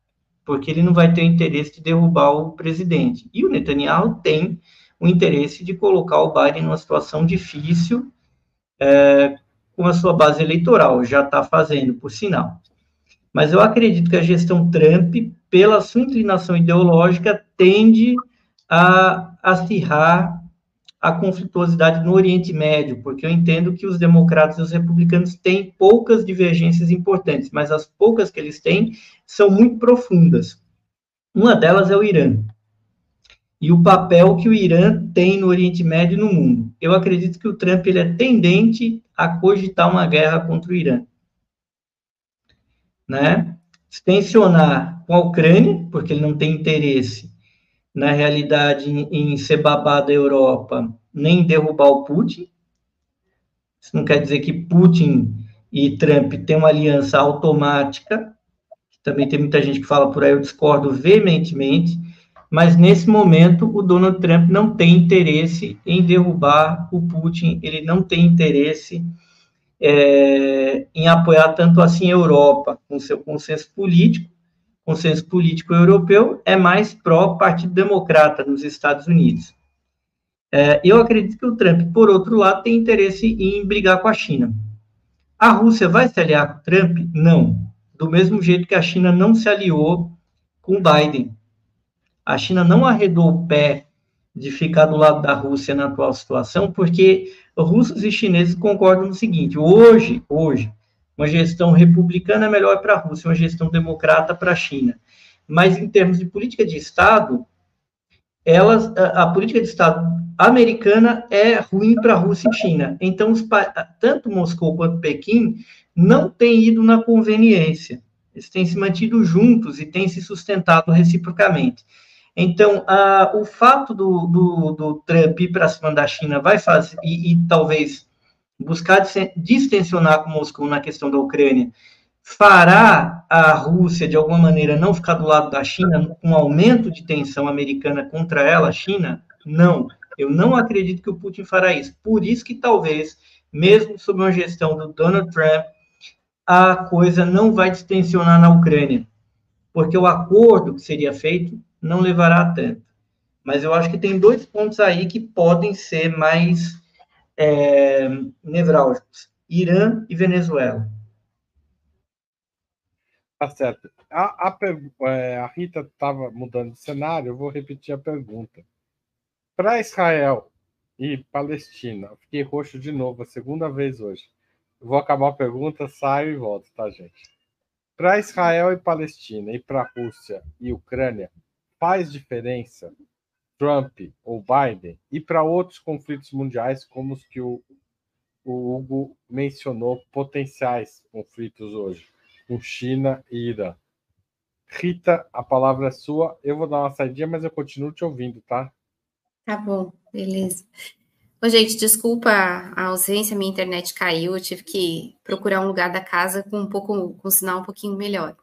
[SPEAKER 4] porque ele não vai ter interesse de derrubar o presidente. E o Netanyahu tem o interesse de colocar o Biden numa situação difícil é, com a sua base eleitoral, já está fazendo, por sinal. Mas eu acredito que a gestão Trump, pela sua inclinação ideológica, tende a acirrar a conflituosidade no Oriente Médio, porque eu entendo que os democratas e os republicanos têm poucas divergências importantes, mas as poucas que eles têm são muito profundas. Uma delas é o Irã. E o papel que o Irã tem no Oriente Médio e no mundo. Eu acredito que o Trump ele é tendente a cogitar uma guerra contra o Irã. Né? Tensionar com a Ucrânia, porque ele não tem interesse na realidade, em, ser babado da Europa, nem derrubar o Putin. Isso não quer dizer que Putin e Trump têm uma aliança automática. Também tem muita gente que fala por aí, eu discordo veementemente. Mas nesse momento, o Donald Trump não tem interesse em derrubar o Putin, ele não tem interesse é, em apoiar tanto assim a Europa, com seu consenso político, consenso político europeu é mais pró-Partido Democrata nos Estados Unidos. É, eu acredito que o Trump, por outro lado, tem interesse em brigar com a China. A Rússia vai se aliar com o Trump? Não. Do mesmo jeito que a China não se aliou com o Biden. A China não arredou o pé de ficar do lado da Rússia na atual situação, porque russos e chineses concordam no seguinte: hoje, hoje, uma gestão republicana é melhor para a Rússia, uma gestão democrata para a China. Mas em termos de política de Estado, elas, a, a política de Estado americana é ruim para a Rússia e China. Então, os, tanto Moscou quanto Pequim não têm ido na conveniência. Eles têm se mantido juntos e têm se sustentado reciprocamente. Então, a, o fato do, do, do Trump ir para cima da China vai fazer, e, e talvez buscar distensionar com Moscou na questão da Ucrânia, fará a Rússia, de alguma maneira, não ficar do lado da China, com um aumento de tensão americana contra ela, China? Não. Eu não acredito que o Putin fará isso. Por isso que talvez, mesmo sob uma gestão do Donald Trump, a coisa não vai distensionar na Ucrânia, porque o acordo que seria feito não levará a tanto. Mas eu acho que tem dois pontos aí que podem ser mais é, nevrálgicos: Irã e Venezuela.
[SPEAKER 1] Tá certo. A, a, é, a Rita estava mudando de cenário, eu vou repetir a pergunta. Para Israel e Palestina, fiquei roxo de novo, a segunda vez hoje. vou acabar a pergunta, saio e volto, tá, gente? Para Israel e Palestina, e para Rússia e Ucrânia, faz diferença Trump ou Biden e para outros conflitos mundiais, como os que o, o Hugo mencionou, potenciais conflitos hoje, com China e Irã. Rita, a palavra é sua. Eu vou dar uma saidinha, mas eu continuo te ouvindo, tá?
[SPEAKER 3] Tá bom, beleza. Ô, gente, desculpa a ausência, minha internet caiu, eu tive que procurar um lugar da casa com um pouco, com um sinal um pouquinho melhor.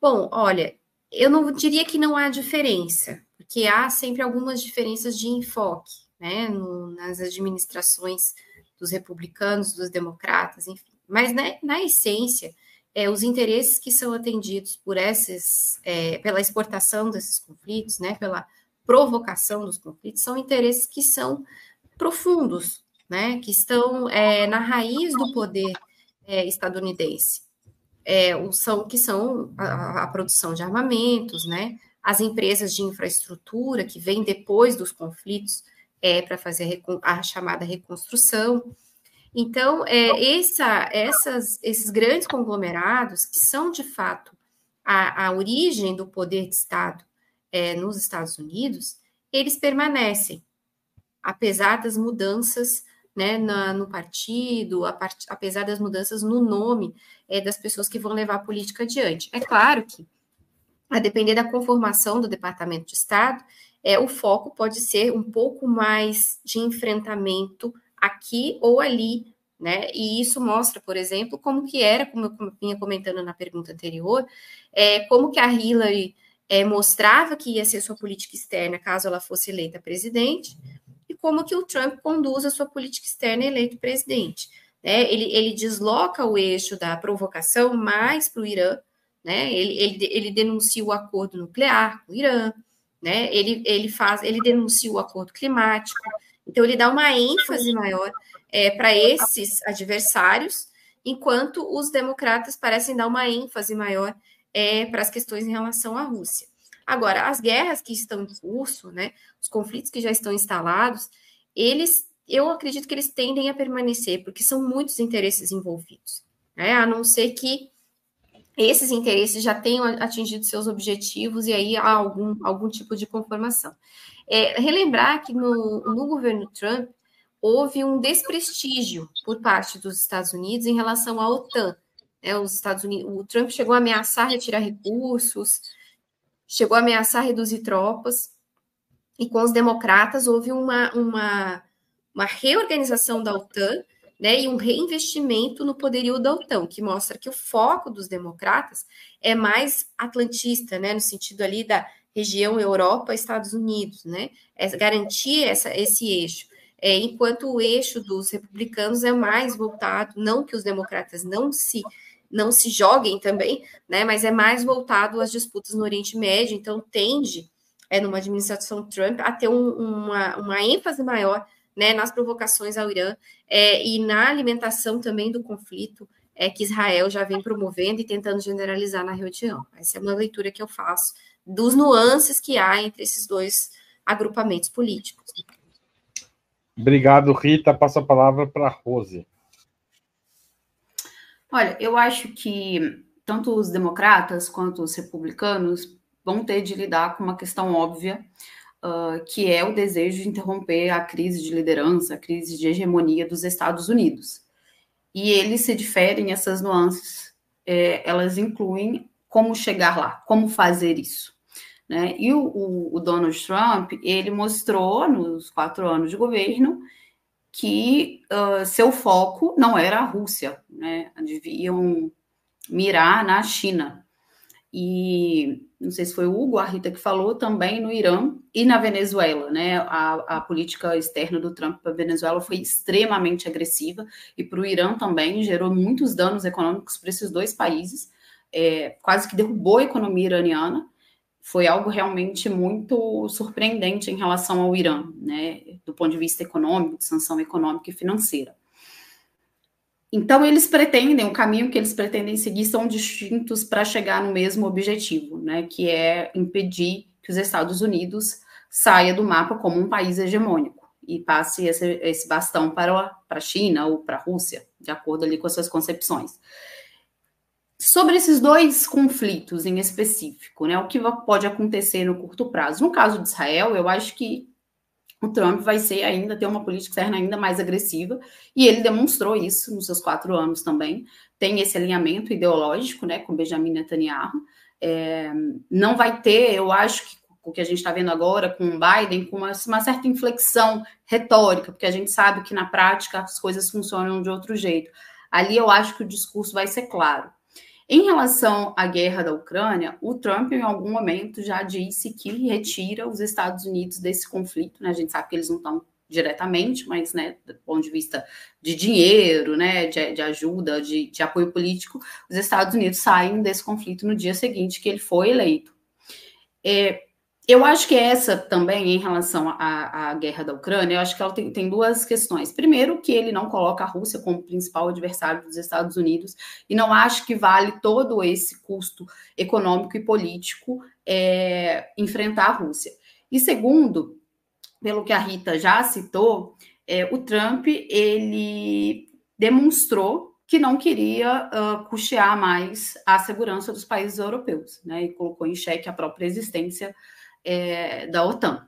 [SPEAKER 3] Bom, olha, eu não diria que não há diferença, porque há sempre algumas diferenças de enfoque, né, no, nas administrações dos republicanos, dos democratas, enfim. Mas, né, na essência, é, os interesses que são atendidos por esses, é, pela exportação desses conflitos, né, pela provocação dos conflitos, são interesses que são profundos, né, que estão é, na raiz do poder é, estadunidense é, são, que são a, a, produção de armamentos, né? As empresas de infraestrutura que vêm depois dos conflitos é, para fazer a, a, chamada reconstrução. Então, é, essa, essas, esses grandes conglomerados, que são de fato a, a origem do poder de Estado é, nos Estados Unidos, eles permanecem, apesar das mudanças né, na, no partido, part, apesar das mudanças no nome é, das pessoas que vão levar a política adiante. É claro que, a depender da conformação do Departamento de Estado, é, o foco pode ser um pouco mais de enfrentamento aqui ou ali, né? E isso mostra, por exemplo, como que era, como eu vinha comentando na pergunta anterior, é, como que a Hillary é, mostrava que ia ser sua política externa caso ela fosse eleita presidente, como que o Trump conduz a sua política externa eleito presidente. Né? Ele, ele desloca o eixo da provocação mais para o Irã, né? ele, ele, ele denuncia o acordo nuclear com o Irã, né? ele, ele, faz, ele denuncia o acordo climático, então ele dá uma ênfase maior é, para esses adversários, enquanto os democratas parecem dar uma ênfase maior é, para as questões em relação à Rússia. Agora, as guerras que estão em curso, né, os conflitos que já estão instalados, eles, eu acredito que eles tendem a permanecer, porque são muitos interesses envolvidos, né, a não ser que esses interesses já tenham atingido seus objetivos e aí há algum, algum tipo de conformação. É, relembrar que no, no governo Trump houve um desprestígio por parte dos Estados Unidos em relação à OTAN. É, os Estados Unidos, o Trump chegou a ameaçar retirar recursos, chegou a ameaçar reduzir tropas, e com os democratas houve uma, uma, uma reorganização da OTAN né, e um reinvestimento no poderio da OTAN, que mostra que o foco dos democratas é mais atlantista, né, no sentido ali da região Europa, Estados Unidos, né, é garantir essa, esse eixo. É, enquanto o eixo dos republicanos é mais voltado, não que os democratas não se não se joguem também, né? Mas é mais voltado às disputas no Oriente Médio, então tende, é, numa administração Trump, a ter um, uma, uma ênfase maior né, nas provocações ao Irã é, e na alimentação também do conflito é, que Israel já vem promovendo e tentando generalizar na região. Essa é uma leitura que eu faço dos nuances que há entre esses dois agrupamentos políticos.
[SPEAKER 1] Obrigado, Rita. Passo a palavra para a Rose.
[SPEAKER 2] Olha, eu acho que tanto os democratas quanto os republicanos vão ter de lidar com uma questão óbvia, uh, que é o desejo de interromper a crise de liderança, a crise de hegemonia dos Estados Unidos. E eles se diferem, essas nuances, é, elas incluem como chegar lá, como fazer isso. Né? E o, o, Donald Trump, ele mostrou nos quatro anos de governo que uh, seu foco não era a Rússia, né? Deviam mirar na China. E não sei se foi o Hugo, a Rita que falou, também no Irã e na Venezuela, né? A, a política externa do Trump para a Venezuela foi extremamente agressiva e para o Irã também gerou muitos danos econômicos para esses dois países, é, quase que derrubou a economia iraniana foi algo realmente muito surpreendente em relação ao Irã, né, do ponto de vista econômico, de sanção econômica e financeira. Então, eles pretendem, o caminho que eles pretendem seguir são distintos para chegar no mesmo objetivo, né, que é impedir que os Estados Unidos saia do mapa como um país hegemônico e passe esse, esse bastão para a China ou para a Rússia, de acordo ali com as suas concepções. Sobre esses dois conflitos em específico, né, o que pode acontecer no curto prazo? No caso de Israel, eu acho que o Trump vai ser ainda ter uma política externa ainda mais agressiva e ele demonstrou isso nos seus quatro anos também. Tem esse alinhamento ideológico, né, com Benjamin Netanyahu. É, não vai ter, eu acho que o que a gente está vendo agora com o Biden, com uma, uma, certa inflexão retórica, porque a gente sabe que na prática as coisas funcionam de outro jeito. Ali eu acho que o discurso vai ser claro. Em relação à guerra da Ucrânia, o Trump, em algum momento, já disse que retira os Estados Unidos desse conflito. Né? A gente sabe que eles não estão diretamente, mas, né, do ponto de vista de dinheiro, né, de, de ajuda, de, de apoio político, os Estados Unidos saem desse conflito no dia seguinte que ele foi eleito. É, eu acho que essa também, em relação à, à, guerra da Ucrânia, eu acho que ela tem, tem, duas questões. Primeiro, que ele não coloca a Rússia como principal adversário dos Estados Unidos, e não acho que vale todo esse custo econômico e político é, enfrentar a Rússia. E segundo, pelo que a Rita já citou, é, o Trump ele demonstrou que não queria uh, custear mais a segurança dos países europeus, né, e colocou em xeque a própria existência é, da OTAN.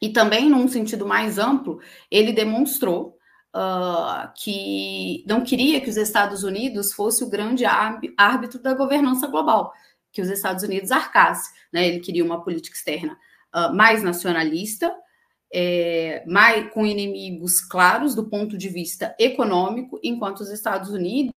[SPEAKER 2] E também, num sentido mais amplo, ele demonstrou uh, que não queria que os Estados Unidos fosse o grande árbitro da governança global, que os Estados Unidos arcasse. Né? Ele queria uma política externa uh, mais nacionalista, é, mais, com inimigos claros do ponto de vista econômico, enquanto os Estados Unidos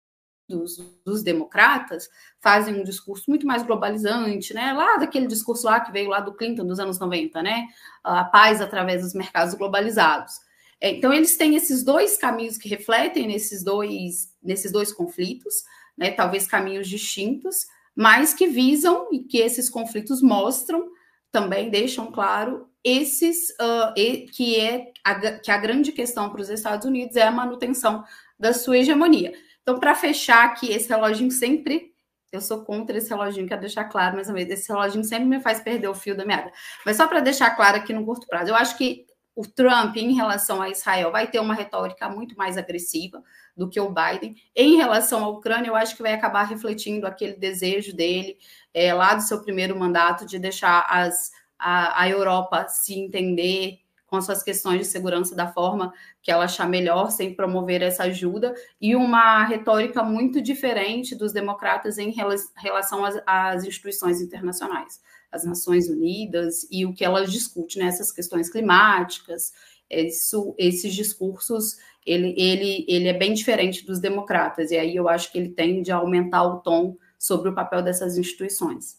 [SPEAKER 2] dos, dos, democratas fazem um discurso muito mais globalizante, né? Lá daquele discurso lá que veio lá do Clinton dos anos 90, né? A paz através dos mercados globalizados. É, então eles têm esses dois caminhos que refletem nesses dois nesses dois conflitos, né? Talvez caminhos distintos, mas que visam e que esses conflitos mostram também deixam claro esses uh, que é a, que a grande questão para os Estados Unidos é a manutenção da sua hegemonia. Então, para fechar aqui, esse reloginho sempre. Eu sou contra esse reloginho, quero deixar claro mais uma vez. Esse reloginho sempre me faz perder o fio da meada. Mas só para deixar claro aqui no curto prazo, eu acho que o Trump, em relação a Israel, vai ter uma retórica muito mais agressiva do que o Biden. Em relação à Ucrânia, eu acho que vai acabar refletindo aquele desejo dele, é, lá do seu primeiro mandato, de deixar as, a, a Europa se entender com suas questões de segurança da forma que ela achar melhor, sem promover essa ajuda, e uma retórica muito diferente dos democratas em relação às, às instituições internacionais, as Nações Unidas e o que elas discutem nessas questões climáticas. Isso, esses discursos, ele, ele, ele é bem diferente dos democratas, e aí eu acho que ele tende a aumentar o tom sobre o papel dessas instituições.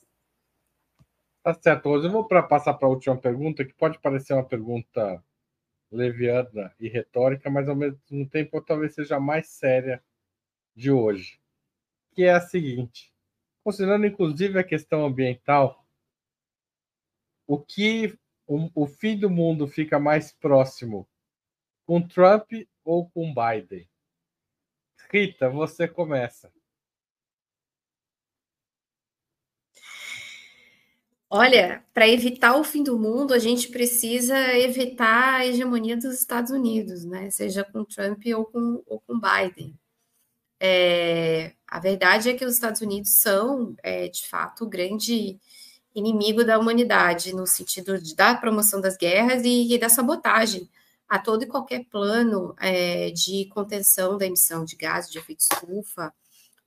[SPEAKER 1] Tá certo, hoje eu vou para passar para a última pergunta, que pode parecer uma pergunta leviana e retórica, mas ao mesmo tempo talvez seja mais séria de hoje, que é a seguinte: considerando inclusive a questão ambiental, o que o, o fim do mundo fica mais próximo com Trump ou com Biden? Rita, você começa.
[SPEAKER 3] Olha, para evitar o fim do mundo, a gente precisa evitar a hegemonia dos Estados Unidos, né? Seja com Trump ou com, ou com Biden. É, a verdade é que os Estados Unidos são, é, de fato, o grande inimigo da humanidade, no sentido de, da promoção das guerras e, e da sabotagem a todo e qualquer plano é, de contenção da emissão de gases de efeito estufa,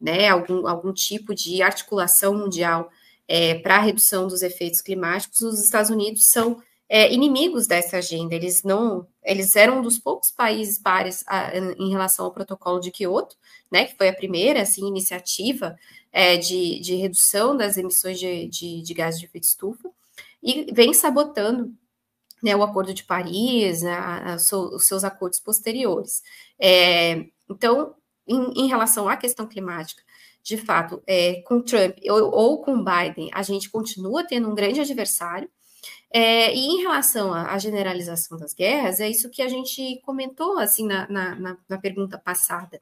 [SPEAKER 3] né, algum, algum tipo de articulação mundial é, para a redução dos efeitos climáticos, os Estados Unidos são é, inimigos dessa agenda. Eles não, eles eram um dos poucos países pares a, em relação ao protocolo de Kyoto, né, que foi a primeira assim, iniciativa é, de, de redução das emissões de, de, de gases de efeito estufa, e vem sabotando né, o Acordo de Paris, a, a, os seus acordos posteriores. É, então, em, em, relação à questão climática, de fato, é, com Trump ou, ou, com Biden, a gente continua tendo um grande adversário. É, e em relação à, generalização das guerras, é isso que a gente comentou assim na, na, na pergunta passada.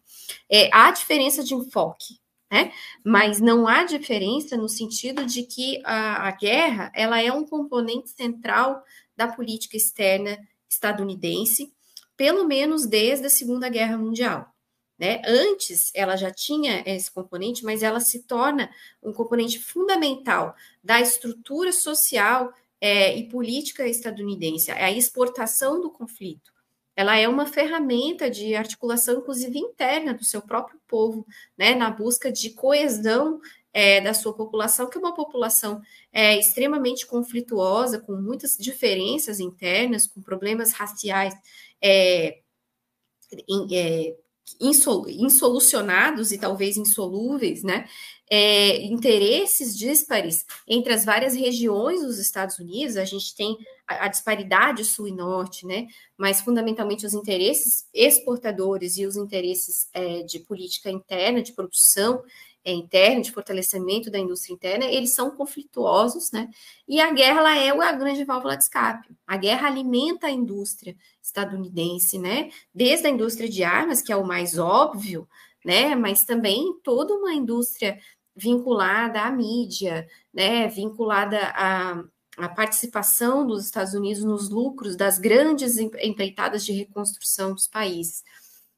[SPEAKER 3] É, há diferença de enfoque, né? Mas não há diferença no sentido de que a, a guerra ela é um componente central da política externa estadunidense, pelo menos desde a Segunda Guerra Mundial. Né? Antes, ela já tinha esse componente, mas ela se torna um componente fundamental da estrutura social é, e política estadunidense, é a exportação do conflito. Ela é uma ferramenta de articulação, inclusive interna, do seu próprio povo, né, na busca de coesão é, da sua população, que é uma população é, extremamente conflituosa, com muitas diferenças internas, com problemas raciais é, insolucionados e talvez insolúveis, né? É, interesses díspares entre as várias regiões dos Estados Unidos, a gente tem a, a, disparidade sul e norte, né? Mas fundamentalmente os interesses exportadores e os interesses é, de política interna, de produção é, interna, de fortalecimento da indústria interna, eles são conflituosos, né? E a guerra ela é a grande válvula de escape. A guerra alimenta a indústria estadunidense, né? Desde a indústria de armas, que é o mais óbvio, né? Mas também toda uma indústria vinculada à mídia, né? Vinculada à, à participação dos Estados Unidos nos lucros das grandes empreitadas de reconstrução dos países.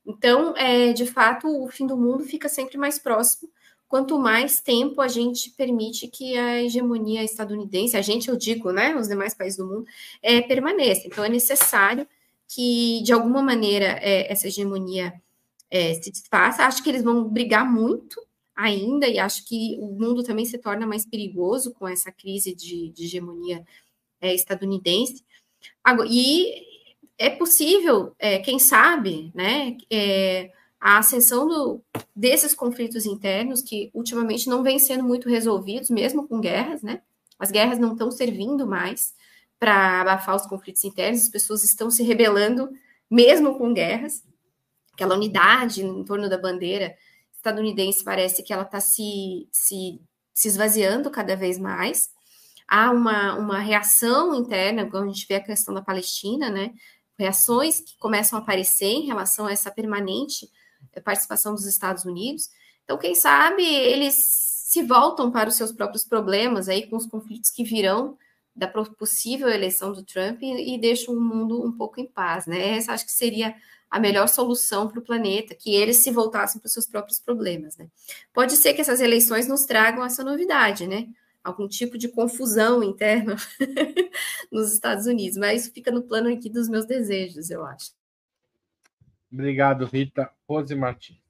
[SPEAKER 3] Então, é, de fato, o fim do mundo fica sempre mais próximo quanto mais tempo a gente permite que a hegemonia estadunidense, a gente, eu digo, né, os demais países do mundo, é, permaneça. Então, é necessário que, de alguma maneira, é, essa hegemonia é, se desfaça. Acho que eles vão brigar muito ainda, e acho que o mundo também se torna mais perigoso com essa crise de, de hegemonia é, estadunidense. E é possível, é, quem sabe, né, é, a ascensão do, desses conflitos internos, que ultimamente não vêm sendo muito resolvidos, mesmo com guerras, né? As guerras não estão servindo mais para abafar os conflitos internos, as pessoas estão se rebelando, mesmo com guerras. Aquela unidade em torno da bandeira estadunidense parece que ela está se, se, se esvaziando cada vez mais. Há uma, uma reação interna, quando a gente vê a questão da Palestina, né? Reações que começam a aparecer em relação a essa permanente participação dos Estados Unidos. Então, quem sabe eles se voltam para os seus próprios problemas aí com os conflitos que virão da possível eleição do Trump e, e deixam o mundo um pouco em paz, né? Essa acho que seria a melhor solução para o planeta, que eles se voltassem para os seus próprios problemas, né? Pode ser que essas eleições nos tragam essa novidade, né? Algum tipo de confusão interna nos Estados Unidos, mas isso fica no plano aqui dos meus desejos, eu acho.
[SPEAKER 1] Obrigado, Rita. Rose Martins.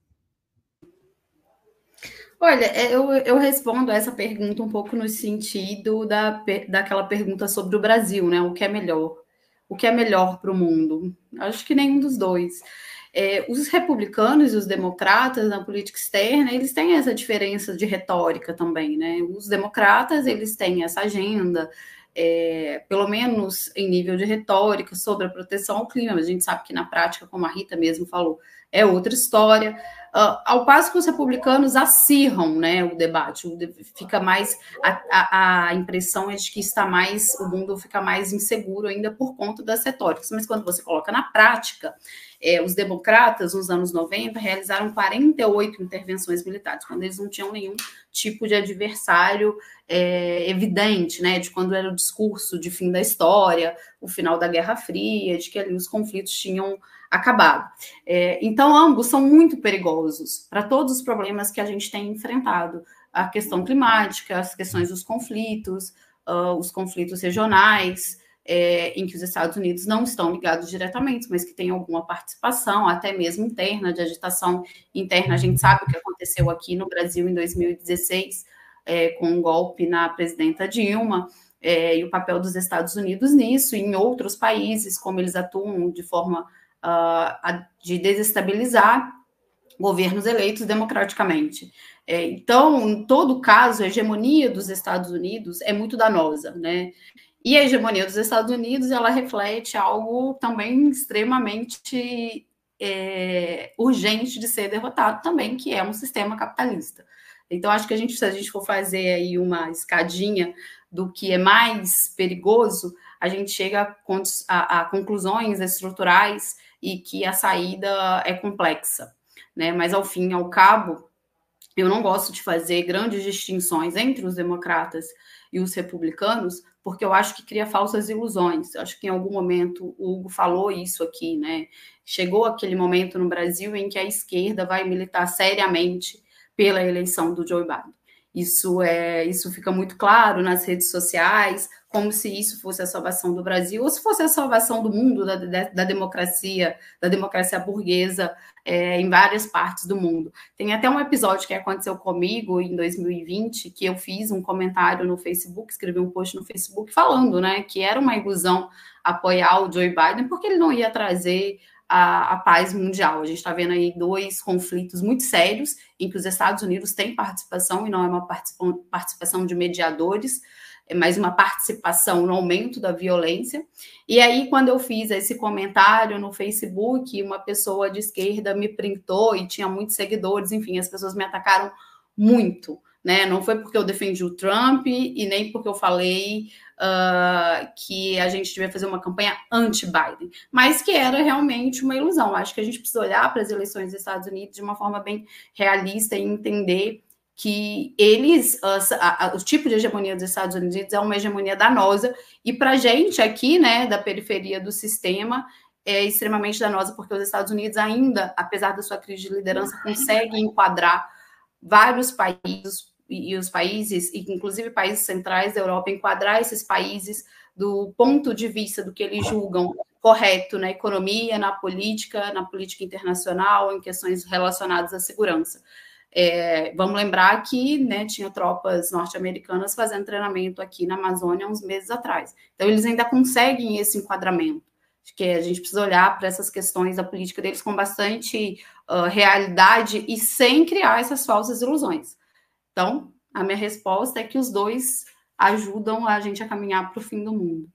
[SPEAKER 2] Olha, é, eu, eu respondo essa pergunta um pouco no sentido da, daquela pergunta sobre o Brasil, né? O que é melhor? O que é melhor para o mundo? Acho que nenhum dos dois. É, os republicanos e os democratas na política externa, eles têm essa diferença de retórica também, né? Os democratas, eles têm essa agenda é, pelo menos em nível de retórica, sobre a proteção ao clima. A gente sabe que na prática, como a Rita mesmo falou, é outra história. Uh, ao passo que os republicanos acirram né, o debate, fica mais a, a, a, impressão é de que está mais, o mundo fica mais inseguro ainda por conta das retóricas. Mas quando você coloca na prática, é, os democratas, nos anos 90, realizaram 48 intervenções militares, quando eles não tinham nenhum tipo de adversário é, evidente, né, de quando era o discurso de fim da história, o final da Guerra Fria, de que ali os conflitos tinham acabado. É, então, ambos são muito perigosos para todos os problemas que a gente tem enfrentado. A questão climática, as questões dos conflitos, uh, os conflitos regionais, é, em que os Estados Unidos não estão ligados diretamente, mas que tem alguma participação, até mesmo interna, de agitação interna. A gente sabe o que aconteceu aqui no Brasil em 2016, é, com um golpe na presidenta Dilma. É, e o papel dos Estados Unidos nisso, e em outros países, como eles atuam de forma uh, de desestabilizar governos eleitos democraticamente. É, então, em todo caso, a hegemonia dos Estados Unidos é muito danosa, né? E a hegemonia dos Estados Unidos ela reflete algo também extremamente é, urgente de ser derrotado também, que é um sistema capitalista. Então, acho que a gente, se a gente for fazer aí uma escadinha do que é mais perigoso, a gente chega a, a, conclusões estruturais e que a saída é complexa, né? Mas ao fim e ao cabo, eu não gosto de fazer grandes distinções entre os democratas e os republicanos, porque eu acho que cria falsas ilusões. Eu acho que em algum momento o Hugo falou isso aqui, né? Chegou aquele momento no Brasil em que a esquerda vai militar seriamente pela eleição do Joe Biden. Isso é, isso fica muito claro nas redes sociais, como se isso fosse a salvação do Brasil, ou se fosse a salvação do mundo, da, da, da democracia, da democracia burguesa é, em várias partes do mundo. Tem até um episódio que aconteceu comigo em 2020, que eu fiz um comentário no Facebook, escrevi um post no Facebook falando, né, que era uma ilusão apoiar o Joe Biden, porque ele não ia trazer a, a, paz mundial. A gente está vendo aí dois conflitos muito sérios, em que os Estados Unidos têm participação, e não é uma participação de mediadores, mais uma participação no aumento da violência. E aí, quando eu fiz esse comentário no Facebook, uma pessoa de esquerda me printou e tinha muitos seguidores, enfim, as pessoas me atacaram muito. Né? Não foi porque eu defendi o Trump e nem porque eu falei uh, que a gente devia fazer uma campanha anti-Biden, mas que era realmente uma ilusão. Acho que a gente precisa olhar para as eleições dos Estados Unidos de uma forma bem realista e entender que eles, a, a, o tipo de hegemonia dos Estados Unidos é uma hegemonia danosa, e para a gente aqui, né, da periferia do sistema, é extremamente danosa, porque os Estados Unidos ainda, apesar da sua crise de liderança, conseguem enquadrar vários países, e, e os países, inclusive países centrais da Europa, enquadrar esses países do ponto de vista do que eles julgam correto na economia, na política, na política internacional, em questões relacionadas à segurança. É, vamos lembrar que né, tinha tropas norte-americanas fazendo treinamento aqui na Amazônia uns meses atrás. Então, eles ainda conseguem esse enquadramento. Acho que a gente precisa olhar para essas questões da política deles com bastante uh, realidade e sem criar essas falsas ilusões. Então, a minha resposta é que os dois ajudam a gente a caminhar para o fim do mundo.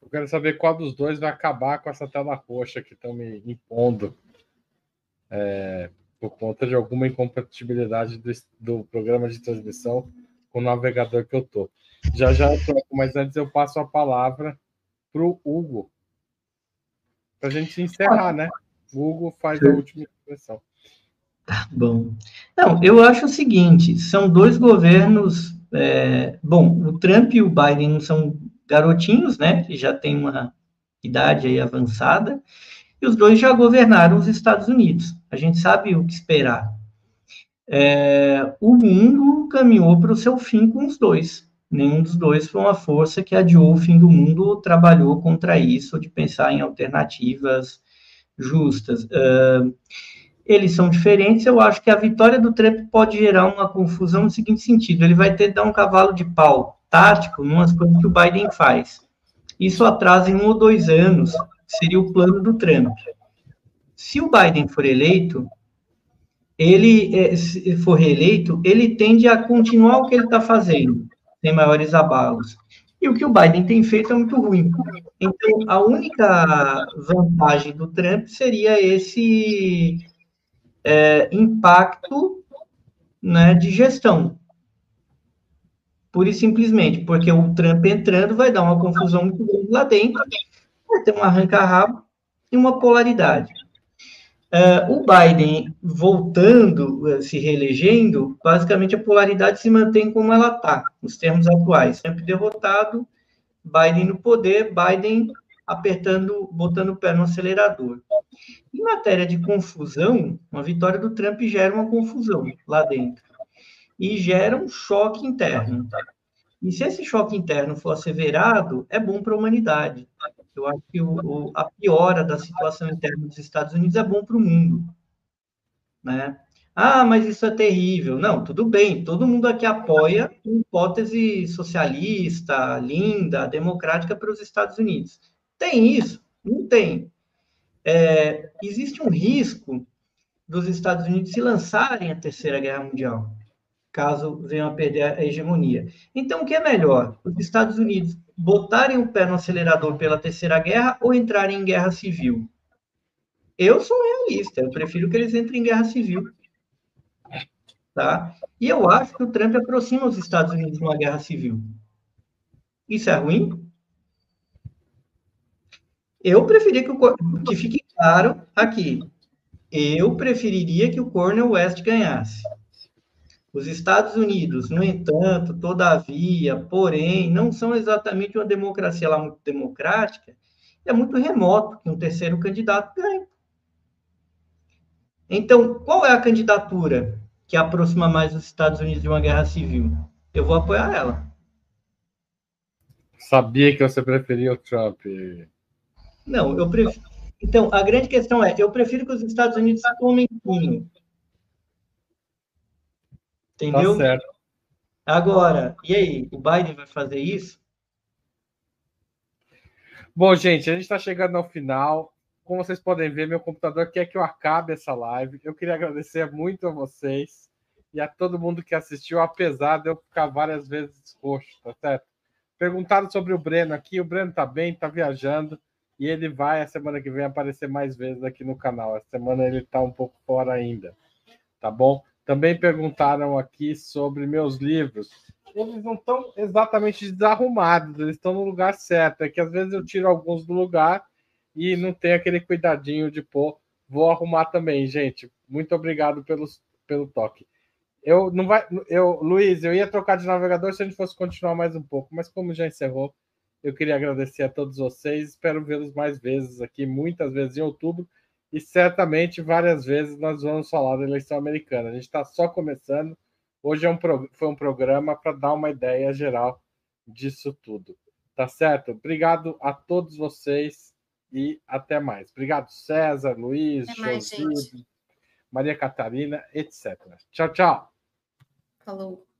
[SPEAKER 1] Eu quero saber qual dos dois vai acabar com essa tela roxa que estão me impondo. É, por conta de alguma incompatibilidade do, do programa de transmissão com o navegador que eu tô. Já já eu troco, mas antes eu passo a palavra para o Hugo, para a gente encerrar, né? O Hugo faz a última expressão.
[SPEAKER 4] Tá bom. Não, eu acho o seguinte: são dois governos. É, bom, o Trump e o Biden são garotinhos, né? Que já têm uma idade aí avançada, e os dois já governaram os Estados Unidos. A gente sabe o que esperar. É, o mundo caminhou para o seu fim com os dois. Nenhum dos dois foi uma força que adiou o fim do mundo ou trabalhou contra isso, de pensar em alternativas justas. Uh, eles são diferentes. Eu acho que a vitória do Trump pode gerar uma confusão no seguinte sentido: ele vai ter que dar um cavalo de pau tático umas coisas que o Biden faz. Isso atrasa em um ou dois anos seria o plano do Trump. Se o Biden for eleito, ele é, se for reeleito, ele tende a continuar o que ele está fazendo, sem maiores abalos. E o que o Biden tem feito é muito ruim. Então, a única vantagem do Trump seria esse é, impacto né, de gestão. Pura e simplesmente, porque o Trump entrando vai dar uma confusão muito grande lá dentro, vai ter um arranca-rabo e uma polaridade. Uh, o Biden voltando, uh, se reelegendo, basicamente a polaridade se mantém como ela está, nos termos atuais. Sempre derrotado, Biden no poder, Biden apertando, botando o pé no acelerador. Em matéria de confusão, uma vitória do Trump gera uma confusão lá dentro e gera um choque interno. E se esse choque interno for asseverado, é bom para a humanidade. Eu acho que o, o, a piora da situação interna dos Estados Unidos é bom para o mundo. Né? Ah, mas isso é terrível. Não, tudo bem, todo mundo aqui apoia uma hipótese socialista, linda, democrática para os Estados Unidos. Tem isso? Não tem. É, existe um risco dos Estados Unidos se lançarem à Terceira Guerra Mundial caso venham a perder a hegemonia. Então, o que é melhor? Os Estados Unidos botarem o pé no acelerador pela Terceira Guerra ou entrarem em guerra civil? Eu sou realista, eu prefiro que eles entrem em guerra civil. Tá? E eu acho que o Trump aproxima os Estados Unidos de uma guerra civil. Isso é ruim? Eu preferia que, o, que fique claro aqui. Eu preferiria que o Cornel West ganhasse. Os Estados Unidos, no entanto, todavia, porém, não são exatamente uma democracia lá muito democrática, é muito remoto que um terceiro candidato ganhe. Então, qual é a candidatura que aproxima mais os Estados Unidos de uma guerra civil? Eu vou apoiar ela.
[SPEAKER 1] Sabia que você preferia o Trump.
[SPEAKER 4] Não, eu prefiro. Então, a grande questão é: eu prefiro que os Estados Unidos tomem punho Entendeu? Tá certo. Agora, e aí? O Biden vai fazer isso?
[SPEAKER 1] Bom, gente, a gente está chegando ao final. Como vocês podem ver, meu computador quer que eu acabe essa live. Eu queria agradecer muito a vocês e a todo mundo que assistiu, apesar de eu ficar várias vezes roxo, tá certo? Perguntaram sobre o Breno aqui. O Breno tá bem, tá viajando e ele vai a semana que vem aparecer mais vezes aqui no canal. Essa semana ele tá um pouco fora ainda, tá bom? Também perguntaram aqui sobre meus livros. Eles não estão exatamente desarrumados, eles estão no lugar certo. É que às vezes eu tiro alguns do lugar e não tem aquele cuidadinho de pôr. Vou arrumar também, gente. Muito obrigado pelos, pelo toque. Eu não vai, eu, Luiz, eu ia trocar de navegador se a gente fosse continuar mais um pouco, mas como já encerrou, eu queria agradecer a todos vocês. Espero vê-los mais vezes aqui, muitas vezes em outubro e certamente várias vezes nós vamos falar da eleição americana. A gente está só começando. Hoje é um foi um programa para dar uma ideia geral disso tudo. Tá certo? Obrigado a todos vocês e até mais. Obrigado, César, Luiz, José, Maria Catarina, etc. Tchau, tchau.
[SPEAKER 2] Falou.